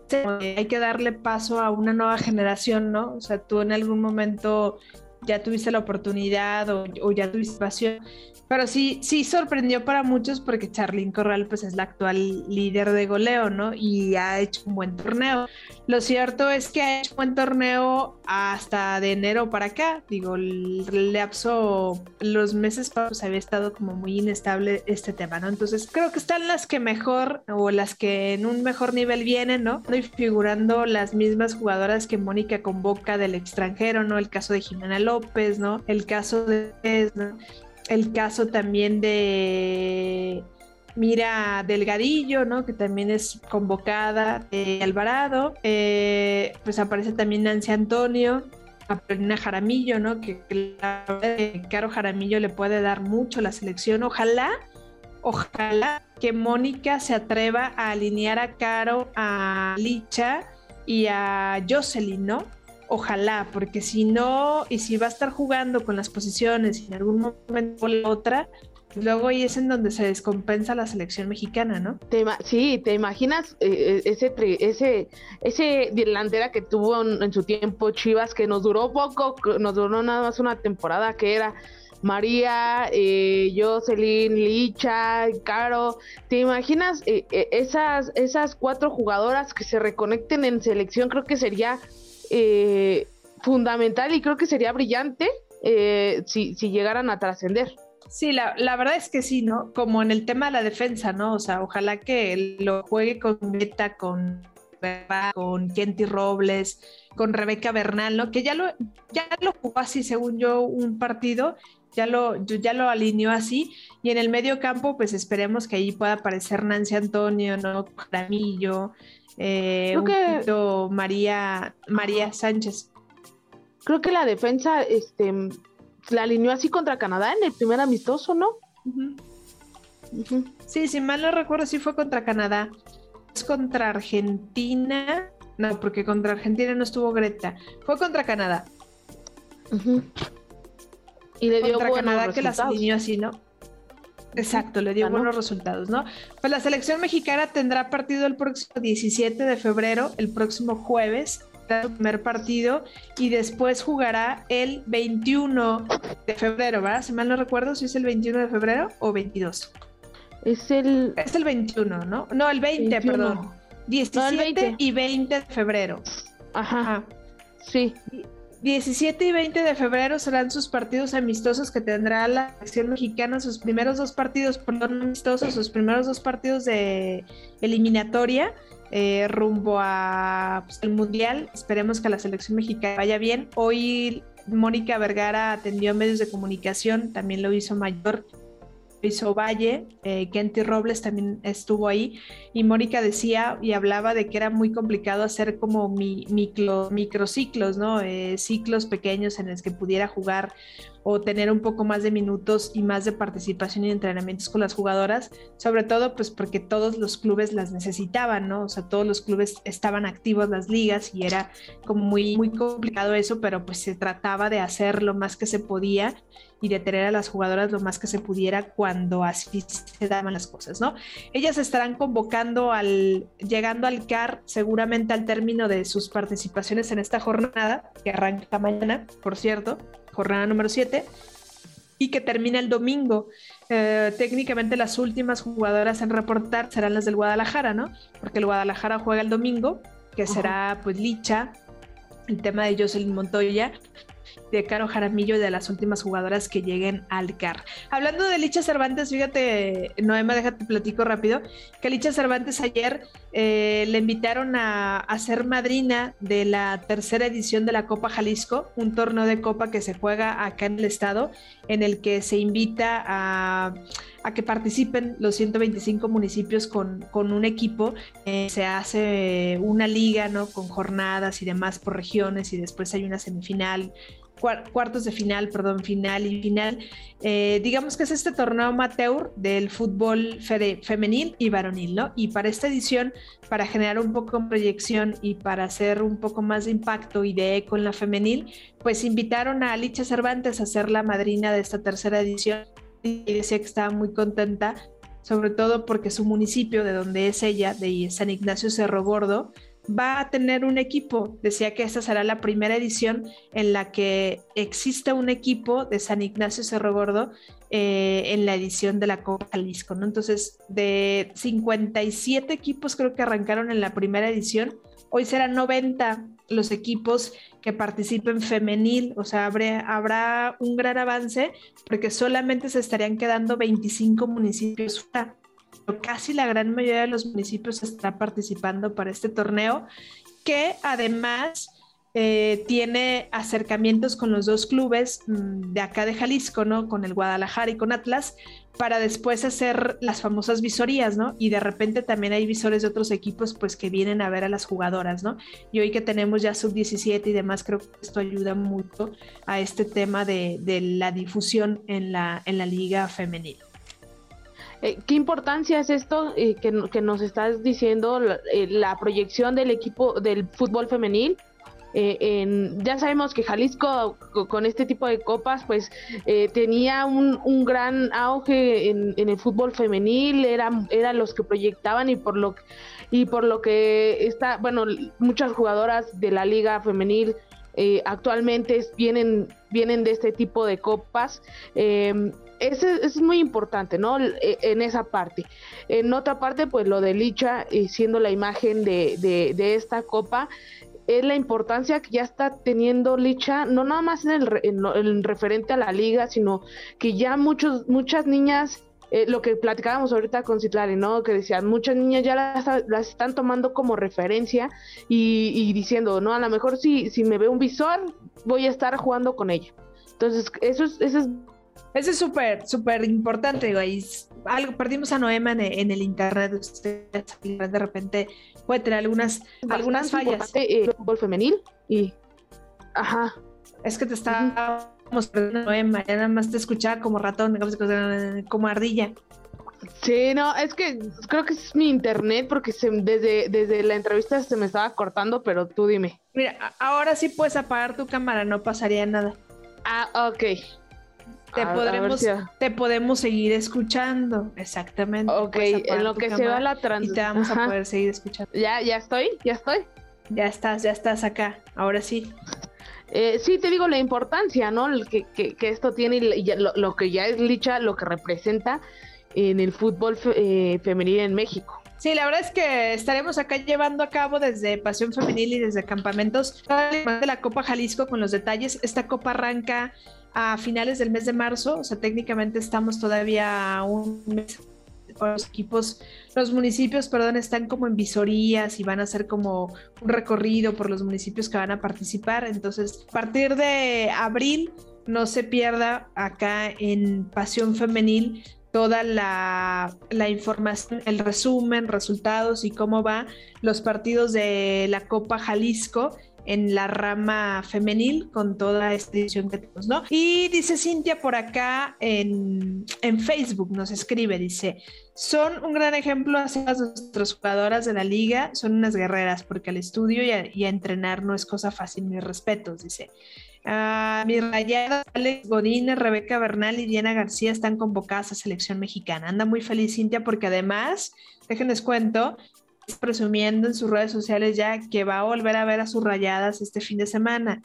hay que darle paso a una nueva generación, ¿no? O sea, tú en algún momento ya tuviste la oportunidad o, o ya tuviste pasión pero sí, sí sorprendió para muchos porque Charlyn Corral pues es la actual líder de goleo, ¿no? Y ha hecho un buen torneo. Lo cierto es que ha hecho un buen torneo hasta de enero para acá. Digo, el lapso, los meses pasados había estado como muy inestable este tema, ¿no? Entonces creo que están las que mejor o las que en un mejor nivel vienen, ¿no? Estoy figurando las mismas jugadoras que Mónica convoca del extranjero, ¿no? El caso de Jimena López, ¿no? El caso de... el caso también de Mira Delgadillo, ¿no? Que también es convocada de Alvarado. Eh, pues aparece también Nancy Antonio, Paulina Jaramillo, ¿no? Que, que Caro Jaramillo le puede dar mucho a la selección. Ojalá, ojalá que Mónica se atreva a alinear a Caro, a Licha y a Jocelyn, ¿no? Ojalá, porque si no, y si va a estar jugando con las posiciones y en algún momento la otra, luego ahí es en donde se descompensa la selección mexicana, ¿no? sí, ¿te imaginas eh, eh, ese, ese, ese delantera que tuvo en, su tiempo Chivas, que nos duró poco, nos duró nada más una temporada, que era María, eh, Jocelyn, Licha, Caro. ¿Te imaginas eh, esas, esas cuatro jugadoras que se reconecten en selección? Creo que sería eh, fundamental y creo que sería brillante eh, si, si, llegaran a trascender. Sí, la, la, verdad es que sí, ¿no? Como en el tema de la defensa, ¿no? O sea, ojalá que lo juegue con Meta, con con Kenty Robles, con Rebeca Bernal, ¿no? Que ya lo, ya lo jugó así, según yo, un partido, ya lo, ya lo alineó así, y en el medio campo, pues esperemos que ahí pueda aparecer Nancy Antonio, ¿no? Ramillo, eh, María, María Sánchez. Creo que la defensa este, la alineó así contra Canadá en el primer amistoso, ¿no? Sí, si mal no recuerdo, sí fue contra Canadá. Es contra Argentina. No, porque contra Argentina no estuvo Greta. Fue contra Canadá. Y le dio contra Canadá que las alineó así, ¿no? Exacto, le dio buenos resultados, ¿no? Pues la selección mexicana tendrá partido el próximo 17 de febrero, el próximo jueves, el primer partido, y después jugará el 21 de febrero, ¿verdad? Si mal no recuerdo, si es el 21 de febrero o 22. Es el... Es el 21, ¿no? No, el 20, perdón. 17 y 20 de febrero. Ajá. Ajá. Sí. 17 y 20 de febrero serán sus partidos amistosos que tendrá la selección mexicana, sus primeros dos partidos, perdón, amistosos, sus primeros dos partidos de eliminatoria eh, rumbo a pues, el Mundial. Esperemos que la selección mexicana vaya bien. Hoy Mónica Vergara atendió medios de comunicación, también lo hizo Mayor hizo Valle, eh, Kenty Robles también estuvo ahí, y Mónica decía y hablaba de que era muy complicado hacer como mi, micro, microciclos, ¿no? Eh, ciclos pequeños en los que pudiera jugar o tener un poco más de minutos y más de participación y entrenamientos con las jugadoras, sobre todo pues porque todos los clubes las necesitaban, ¿no? O sea, todos los clubes estaban activos las ligas y era como muy muy complicado eso, pero pues se trataba de hacer lo más que se podía y de tener a las jugadoras lo más que se pudiera cuando así se daban las cosas, ¿no? Ellas estarán convocando al llegando al CAR seguramente al término de sus participaciones en esta jornada que arranca mañana, por cierto jornada número 7, y que termina el domingo. Eh, técnicamente las últimas jugadoras en reportar serán las del Guadalajara, ¿no? Porque el Guadalajara juega el domingo, que será pues Licha, el tema de Jocelyn Montoya. De Caro Jaramillo y de las últimas jugadoras que lleguen al CAR. Hablando de Licha Cervantes, fíjate, Noema, déjate platico rápido, que Licha Cervantes ayer eh, le invitaron a, a, ser madrina de la tercera edición de la Copa Jalisco, un torneo de copa que se juega acá en el estado, en el que se invita a a que participen los 125 municipios con, con un equipo. Eh, se hace una liga, ¿no? Con jornadas y demás por regiones y después hay una semifinal, cuartos de final, perdón, final y final. Eh, digamos que es este torneo amateur del fútbol femenil y varonil, ¿no? Y para esta edición, para generar un poco de proyección y para hacer un poco más de impacto y de eco en la femenil, pues invitaron a Alicia Cervantes a ser la madrina de esta tercera edición y decía que estaba muy contenta, sobre todo porque su municipio, de donde es ella, de San Ignacio Cerro Gordo, va a tener un equipo. Decía que esta será la primera edición en la que exista un equipo de San Ignacio Cerro Gordo eh, en la edición de la Copa Jalisco. Entonces, de 57 equipos creo que arrancaron en la primera edición, hoy serán 90 los equipos que participen femenil, o sea, habrá, habrá un gran avance porque solamente se estarían quedando 25 municipios fuera. Casi la gran mayoría de los municipios está participando para este torneo, que además eh, tiene acercamientos con los dos clubes mm, de acá de Jalisco, ¿no? Con el Guadalajara y con Atlas, para después hacer las famosas visorías, ¿no? Y de repente también hay visores de otros equipos, pues que vienen a ver a las jugadoras, ¿no? Y hoy que tenemos ya sub-17 y demás, creo que esto ayuda mucho a este tema de, la difusión en la, en la liga femenina. Eh, ¿Qué importancia es esto eh, que, nos estás diciendo, la proyección del equipo del fútbol femenil? Eh, ya sabemos que Jalisco con este tipo de copas pues eh, tenía un, gran auge en, el fútbol femenil, eran, eran los que proyectaban y por lo y por lo que está, bueno, muchas jugadoras de la liga femenil eh, actualmente vienen, vienen de este tipo de copas. Eh, es muy importante, ¿no? En esa parte. En otra parte, pues lo de Licha, siendo la imagen de, de, de esta copa, es la importancia que ya está teniendo Licha, no nada más en el, referente a la liga, sino que ya muchos, muchas niñas, eh, lo que platicábamos ahorita con Citlali, ¿no? Que decían, muchas niñas ya las, están tomando como referencia y, diciendo, no, a lo mejor si, si me ve un visor, voy a estar jugando con ella. Entonces, eso es, eso es eso es súper, súper importante, digo, algo, perdimos a Noema en, el internet, de repente puede tener algunas, algunas fallas. El fútbol femenil y, ajá. Es que te estábamos perdiendo Noema, ya nada más te escuchaba como ratón, como ardilla. Sí, no, es que creo que es mi internet porque desde, desde la entrevista se me estaba cortando, pero tú dime. Mira, ahora sí puedes apagar tu cámara, no pasaría nada. Ah, ok te, podremos, te podemos seguir escuchando, exactamente. Ok, en lo que se va la transición. Y te vamos a poder seguir escuchando. Ya, ya estoy, ya estoy. Ya estás, ya estás acá, ahora sí. Eh, sí, te digo la importancia, ¿no? Que, que, que esto tiene y lo, que ya es Licha, lo que representa en el fútbol eh, femenil en México. Sí, la verdad es que estaremos acá llevando a cabo desde Pasión Femenil y desde campamentos de la Copa Jalisco con los detalles. Esta copa arranca a finales del mes de marzo, o sea, técnicamente estamos todavía un mes los equipos, los municipios, perdón, están como en visorías y van a hacer como un recorrido por los municipios que van a participar. Entonces, a partir de abril, no se pierda acá en Pasión Femenil toda la, la, información, el resumen, resultados y cómo va los partidos de la Copa Jalisco en la rama femenil con toda esta edición que tenemos, ¿no? Y dice Cintia por acá en, en Facebook, nos escribe, dice, son un gran ejemplo hacia nuestras jugadoras de la liga, son unas guerreras, porque al estudio y a, entrenar no es cosa fácil, mis respetos, dice. Uh, mis rayadas, Alex Godínez, Rebeca Bernal y Diana García están convocadas a selección mexicana. Anda muy feliz Cintia porque además, déjenles cuento, presumiendo en sus redes sociales ya que va a volver a ver a sus rayadas este fin de semana.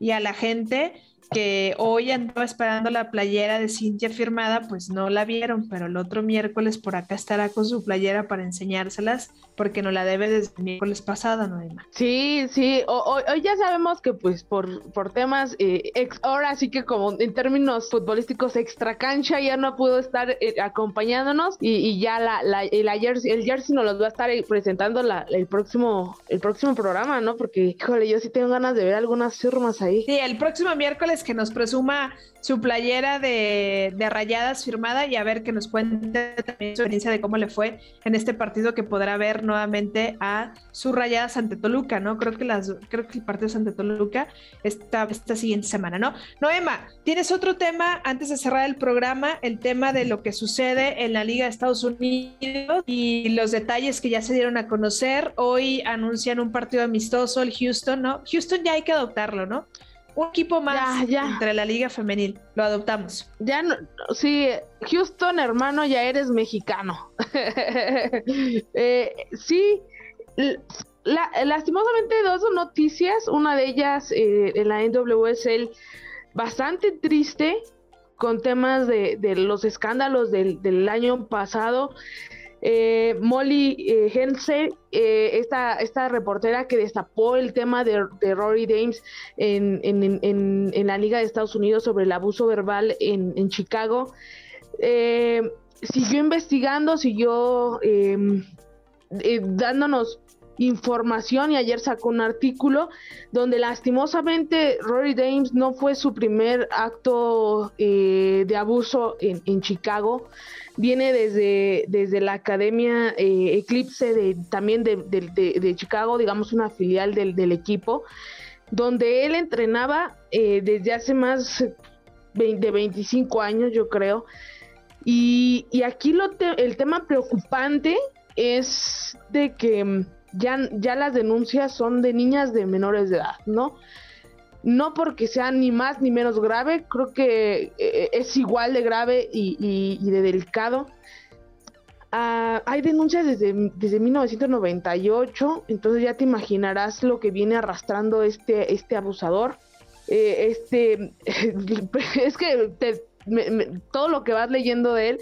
Y a la gente que hoy andaba esperando la playera de Cintia firmada, pues no la vieron, pero el otro miércoles por acá estará con su playera para enseñárselas, porque no la debe desde el miércoles pasado, ¿no, Emma? Sí, sí, hoy, ya sabemos que pues por, por temas, eh, ex, ahora sí que como en términos futbolísticos extra cancha ya no pudo estar eh, acompañándonos y, ya la, la, el, jersey, el jersey nos los va a estar presentando la, el próximo el próximo programa, ¿no? Porque, híjole, yo sí tengo ganas de ver algunas firmas ahí. Sí, el próximo miércoles que nos presuma su playera de, rayadas firmada y a ver que nos cuente también su experiencia de cómo le fue en este partido que podrá ver nuevamente a sus rayadas ante Toluca, ¿no? Creo que las creo que el partido es ante Toluca esta, esta siguiente semana, ¿no? Noema, tienes otro tema antes de cerrar el programa, el tema de lo que sucede en la Liga de Estados Unidos y los detalles que ya se dieron a conocer. Hoy anuncian un partido amistoso, el Houston, ¿no? Houston ya hay que adoptarlo, ¿no? Un equipo más entre la liga femenil. Lo adoptamos. Ya no, sí, Houston, hermano, ya eres mexicano. Eh, sí, lastimosamente dos noticias. Una de ellas eh, en la NWSL bastante triste con temas de, los escándalos del, del año pasado. Eh, Molly eh, eh, esta, esta, reportera que destapó el tema de, Rory Dames en, la Liga de Estados Unidos sobre el abuso verbal en, Chicago, eh, siguió investigando, siguió em, dándonos información y ayer sacó un artículo donde lastimosamente Rory Dames no fue su primer acto de abuso en Chicago viene desde, desde la Academia eh, Eclipse de, también de, Chicago, digamos una filial del, equipo, donde él entrenaba eh, desde hace más de 25 años, yo creo. Y, aquí lo el tema preocupante es de que mm, ya, ya las denuncias son de niñas de menores de edad, ¿no? no porque sea ni más ni menos grave, creo que eh, es igual de grave y, de delicado. Ah, hay denuncias desde, desde 1998, entonces ya te imaginarás lo que viene arrastrando este, este abusador. Eh, este, es que todo lo que vas leyendo de él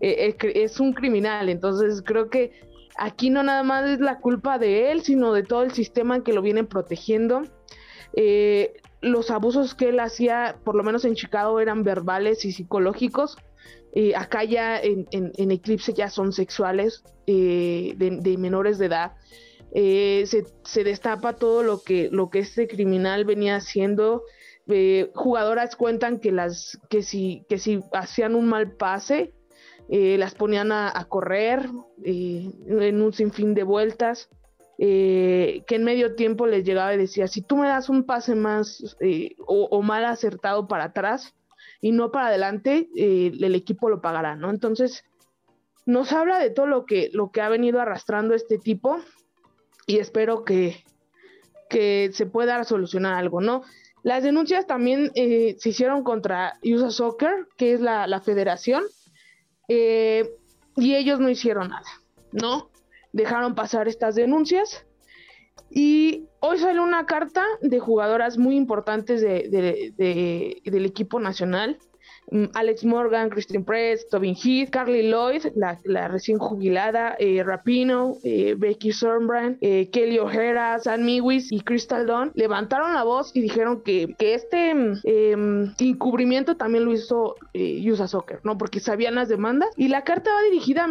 eh, es un criminal, entonces creo que aquí no nada más es la culpa de él, sino de todo el sistema que lo viene protegiendo. Eh, los abusos que él hacía, por lo menos en Chicago, eran verbales y psicológicos. Eh, acá ya en, Eclipse ya son sexuales eh, de, menores de edad. Eh, se, destapa todo lo que, lo que este criminal venía haciendo. jugadoras cuentan que las que si, que si hacían un mal pase, las ponían a, correr en un sinfín de vueltas. Eh, que en medio tiempo les llegaba y decía, si tú me das un pase más eh, o, mal acertado para atrás y no para adelante, eh, el equipo lo pagará, ¿no? Entonces, nos habla de todo lo que, lo que ha venido arrastrando este tipo y espero que, que se pueda solucionar algo, ¿no? Las denuncias también se hicieron contra USA Soccer, que es la, la federación, y ellos no hicieron nada, ¿no? dejaron pasar estas denuncias. Y hoy sale una carta de jugadoras muy importantes del equipo nacional Alex Morgan, Christine Press, Tobin Heath, Carly Lloyd, la, recién jubilada, eh, Rapino, eh, Becky Sorbrand, eh, Kelly O'Hara, San Miwis y Crystal Dawn levantaron la voz y dijeron que, este mm, em, encubrimiento también lo hizo USA Soccer, ¿no? Porque sabían las demandas y la carta va dirigida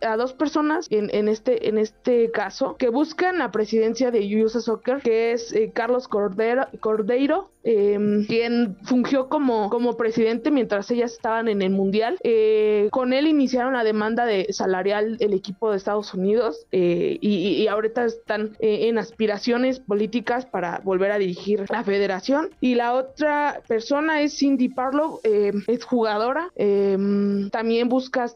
a, dos personas en, este, en este caso que buscan la presidencia de USA Soccer, que es Carlos Cordeiro, Cordeiro em, quien fungió como, como presidente mientras ellas estaban en el mundial. Eh, con él iniciaron la demanda de salarial del equipo de Estados Unidos eh, y, ahorita están eh, en aspiraciones políticas para volver a dirigir la federación. Y la otra persona es Cindy Parlow, es jugadora, también busca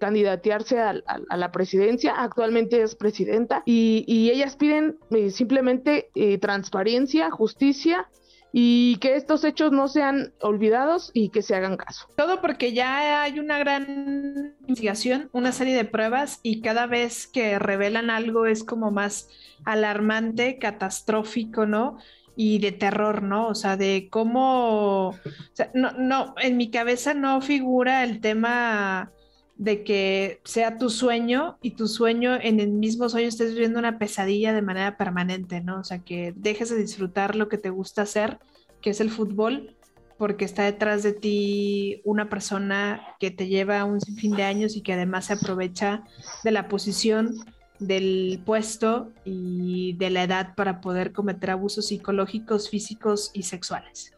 candidatearse a, la presidencia, actualmente es presidenta y, y ellas piden simplemente transparencia, justicia y que estos hechos no sean olvidados y que se hagan caso. Todo porque ya hay una gran investigación, una serie de pruebas y cada vez que revelan algo es como más alarmante, catastrófico, ¿no? y de terror, ¿no? O sea, de cómo, no, no, en mi cabeza no figura el tema de que sea tu sueño y tu sueño en el mismo sueño estés viviendo una pesadilla de manera permanente, ¿no? O sea, que dejes de disfrutar lo que te gusta hacer, que es el fútbol, porque está detrás de ti una persona que te lleva un sinfín de años y que además se aprovecha de la posición del puesto y de la edad para poder cometer abusos psicológicos, físicos y sexuales.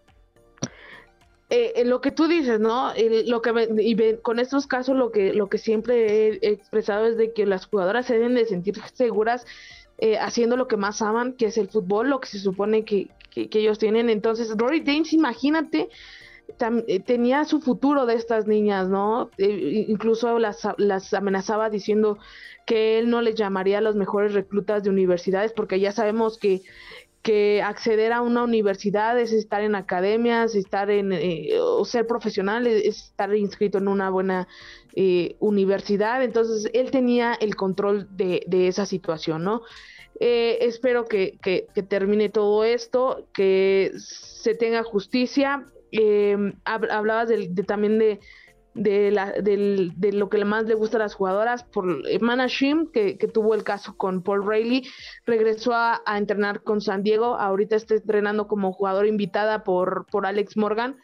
Eh, lo que tú dices, ¿no? lo que y con estos casos lo que que siempre he, expresado es de que las jugadoras se deben de sentir seguras eh, haciendo lo que más aman, que es el fútbol, lo que se supone que, que, ellos tienen. Entonces, Rory James, imagínate, eh, tenía su futuro de estas niñas, ¿no? incluso las, las amenazaba diciendo que él no les llamaría a los mejores reclutas de universidades, porque ya sabemos que, que acceder a una universidad es estar en academias, estar en, eh, o ser profesional, es estar inscrito en una buena eh, universidad. Entonces, él tenía el control de, de esa situación, ¿no? Eh, espero que, que, termine todo esto, que se tenga justicia. hablabas de, también de de, la, de lo que más le gusta a las jugadoras. Por Manashim, que, que tuvo el caso con Paul Rayleigh, regresó a, entrenar con San Diego. Ahorita está entrenando como jugadora invitada por, por Alex Morgan.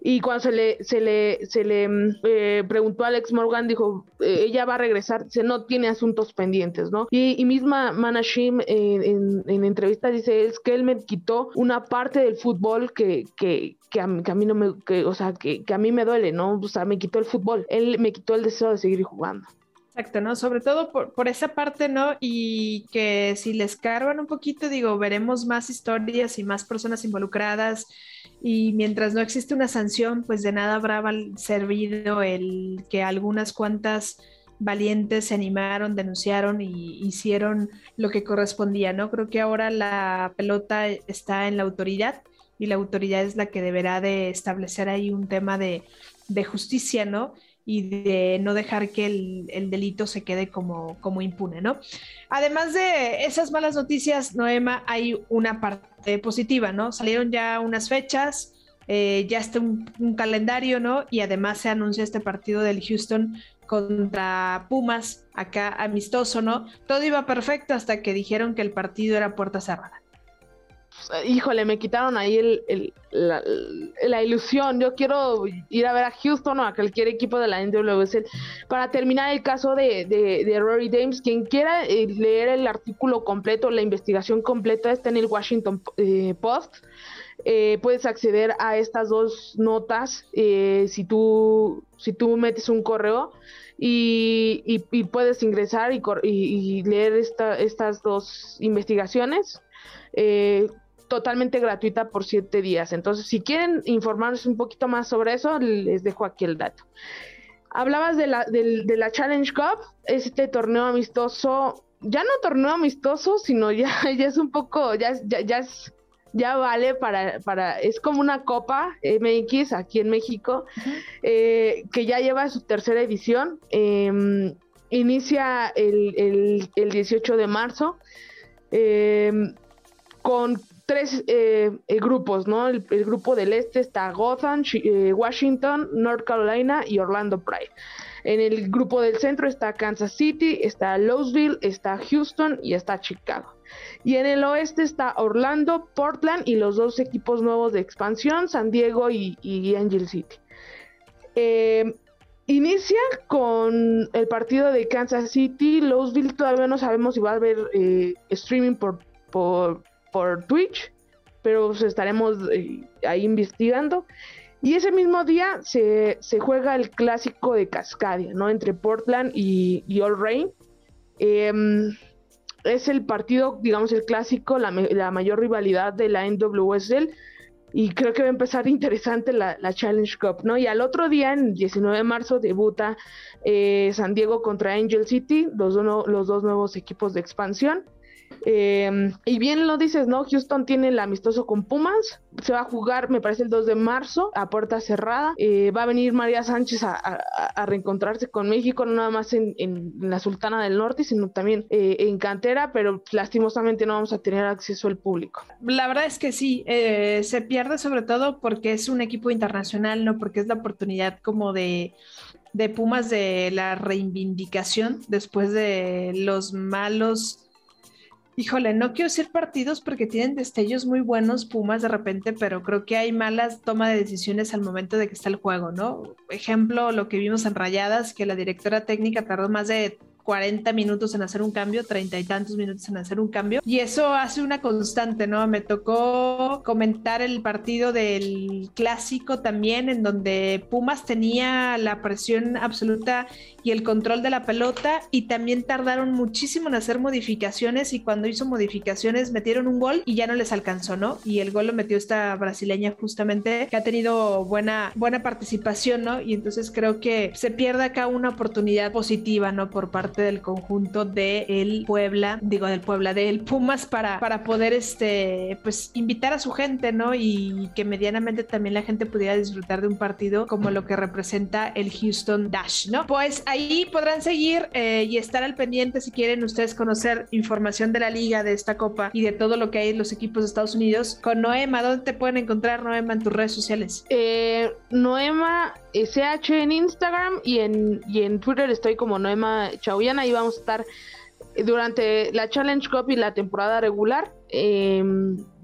Y cuando se le, se le, se le eh, preguntó a Alex Morgan, dijo, eh, ella va a regresar, se no tiene asuntos pendientes, ¿no? Y, misma Manashim en, en, entrevista dice, es que él me quitó una parte del fútbol que, que, que, a, mí no me, o sea, que a mí me duele, ¿no? O sea, me quitó el fútbol, él me quitó el deseo de seguir jugando. Exacto, ¿no? Sobre todo por, por, esa parte, ¿no? Y que si les cargan un poquito, digo, veremos más historias y más personas involucradas. Y mientras no existe una sanción, pues de nada habrá servido el que algunas cuantas valientes se animaron, denunciaron y hicieron lo que correspondía, ¿no? Creo que ahora la pelota está en la autoridad y la autoridad es la que deberá de establecer ahí un tema de justicia, ¿no? y de no dejar que el, delito se quede como, como impune, ¿no? Además de esas malas noticias, Noema, hay una parte positiva, ¿no? Salieron ya unas fechas, eh, ya está un, un, calendario, ¿no? Y además se anuncia este partido del Houston contra Pumas, acá amistoso, ¿no? Todo iba perfecto hasta que dijeron que el partido era puerta cerrada híjole, me quitaron ahí el, la, ilusión. Yo quiero ir a ver a Houston o a cualquier equipo de la NWSL. Para terminar el caso de, Rory Dames, quien quiera eh, leer el artículo completo, la investigación completa está en el Washington eh, Post. Eh, puedes acceder a estas dos notas si, tú, si tú metes un correo. Y, puedes ingresar y, y, leer esta, estas dos investigaciones. Eh, totalmente gratuita por siete días. Entonces, si quieren informarse un poquito más sobre eso, les dejo aquí el dato. Hablabas de la, de, la Challenge Cup, este torneo amistoso, ya no torneo amistoso, sino ya, ya es un poco, ya, ya, ya es, ya vale para, para, es como una copa MX aquí en México, eh, que ya lleva su tercera edición. Em, inicia el, el, el, 18 de marzo. Em, con tres eh, eh, grupos, ¿no? El, grupo del este está Gotham, eh, Washington, North Carolina y Orlando Pride. En el grupo del centro está Kansas City, está Louisville, está Houston y está Chicago. Y en el oeste está Orlando, Portland y los dos equipos nuevos de expansión, San Diego y, Angel City. inicia con el partido de Kansas City. Louisville todavía no sabemos si va a haber streaming por, por, por Twitch, pero pues, estaremos eh, ahí investigando. Y ese mismo día se, juega el clásico de Cascadia, ¿no? Entre Portland y, All Rain. Em, es el partido, digamos, el clásico, la, mayor rivalidad de la NWSL. Y creo que va a empezar interesante la, Challenge Cup, ¿no? Y al otro día, en 19 de marzo, debuta eh, San Diego contra Angel City, los, los dos nuevos equipos de expansión. Em, y bien lo dices, ¿no? Houston tiene el amistoso con Pumas. Se va a jugar, me parece, el 2 de marzo a puerta cerrada. Eh, va a venir María Sánchez a, reencontrarse con México, no nada más en, la Sultana del Norte, sino también eh, en cantera, pero lastimosamente no vamos a tener acceso al público. La verdad es que sí, eh, se pierde sobre todo porque es un equipo internacional, no porque es la oportunidad como de de Pumas de la reivindicación después de los malos Híjole, no quiero decir partidos porque tienen destellos muy buenos Pumas de repente, pero creo que hay malas toma de decisiones al momento de que está el juego, ¿no? Ejemplo, lo que vimos en Rayadas, que la directora técnica tardó más de 40 minutos en hacer un cambio, 30 y tantos minutos en hacer un cambio. Y eso hace una constante, ¿no? Me tocó comentar el partido del clásico también, en donde Pumas tenía la presión absoluta y el control de la pelota y también tardaron muchísimo en hacer modificaciones y cuando hizo modificaciones metieron un gol y ya no les alcanzó, ¿no? Y el gol lo metió esta brasileña justamente que ha tenido buena, buena participación, ¿no? Y entonces creo que se pierde acá una oportunidad positiva, ¿no? Por parte del conjunto de Puebla, digo del Puebla, del Pumas para, para poder este, pues invitar a su gente, ¿no? Y que medianamente también la gente pudiera disfrutar de un partido como lo que representa el Houston Dash, ¿no? Pues ahí podrán seguir eh, y estar al pendiente si quieren ustedes conocer información de la liga, de esta copa y de todo lo que hay en los equipos de Estados Unidos. Con Noema, ¿dónde te pueden encontrar, Noema, en tus redes sociales? Eh, Noema SH en Instagram y en, y en Twitter estoy como Noema Chauyana y vamos a estar durante la Challenge Cup y la temporada regular. Eh,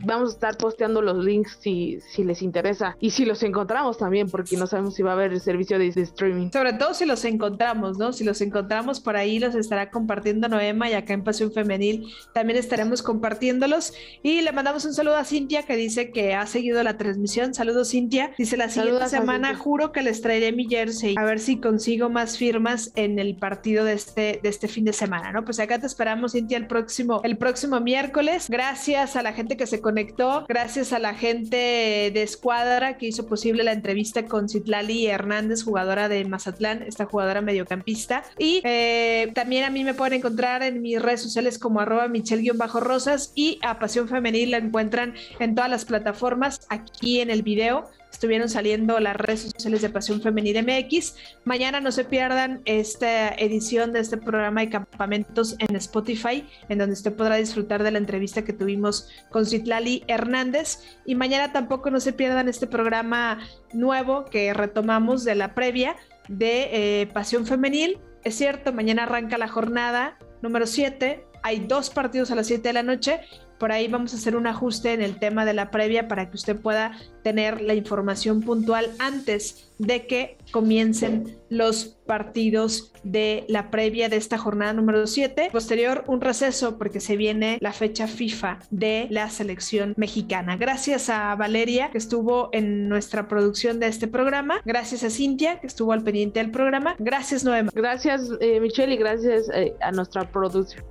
vamos a estar posteando los links si, si les interesa y si los encontramos también, porque no sabemos si va a haber el servicio de, streaming. Sobre todo si los encontramos, ¿no? Si los encontramos por ahí, los estará compartiendo Noema y acá en Pasión Femenil también estaremos compartiéndolos. Y le mandamos un saludo a Cintia que dice que ha seguido la transmisión. Saludos, Cintia. Dice la siguiente semana, juro que les traeré mi jersey a ver si consigo más firmas en el partido de este, de este fin de semana, ¿no? Pues acá te esperamos, Cintia, el próximo, el próximo miércoles. Gracias a la gente que se conectó, gracias a la gente de Escuadra que hizo posible la entrevista con Citlali Hernández, jugadora de Mazatlán, esta jugadora mediocampista. Y eh, también a mí me pueden encontrar en mis redes sociales como arroba michelle-rosas y a Pasión Femenil la encuentran en todas las plataformas aquí en el video estuvieron saliendo las redes sociales de Pasión Femenina MX. Mañana no se pierdan esta edición de este programa de campamentos en Spotify, en donde usted podrá disfrutar de la entrevista que tuvimos con Citlali Hernández. Y mañana tampoco no se pierdan este programa nuevo que retomamos de la previa de eh, Pasión Femenil. Es cierto, mañana arranca la jornada número 7. Hay dos partidos a las 7 de la noche por ahí vamos a hacer un ajuste en el tema de la previa para que usted pueda tener la información puntual antes de que comiencen los partidos de la previa de esta jornada número 7. Posterior, un receso porque se viene la fecha FIFA de la selección mexicana. Gracias a Valeria que estuvo en nuestra producción de este programa. Gracias a Cintia que estuvo al pendiente del programa. Gracias Noema. Gracias eh, Michelle y gracias eh, a nuestra producción.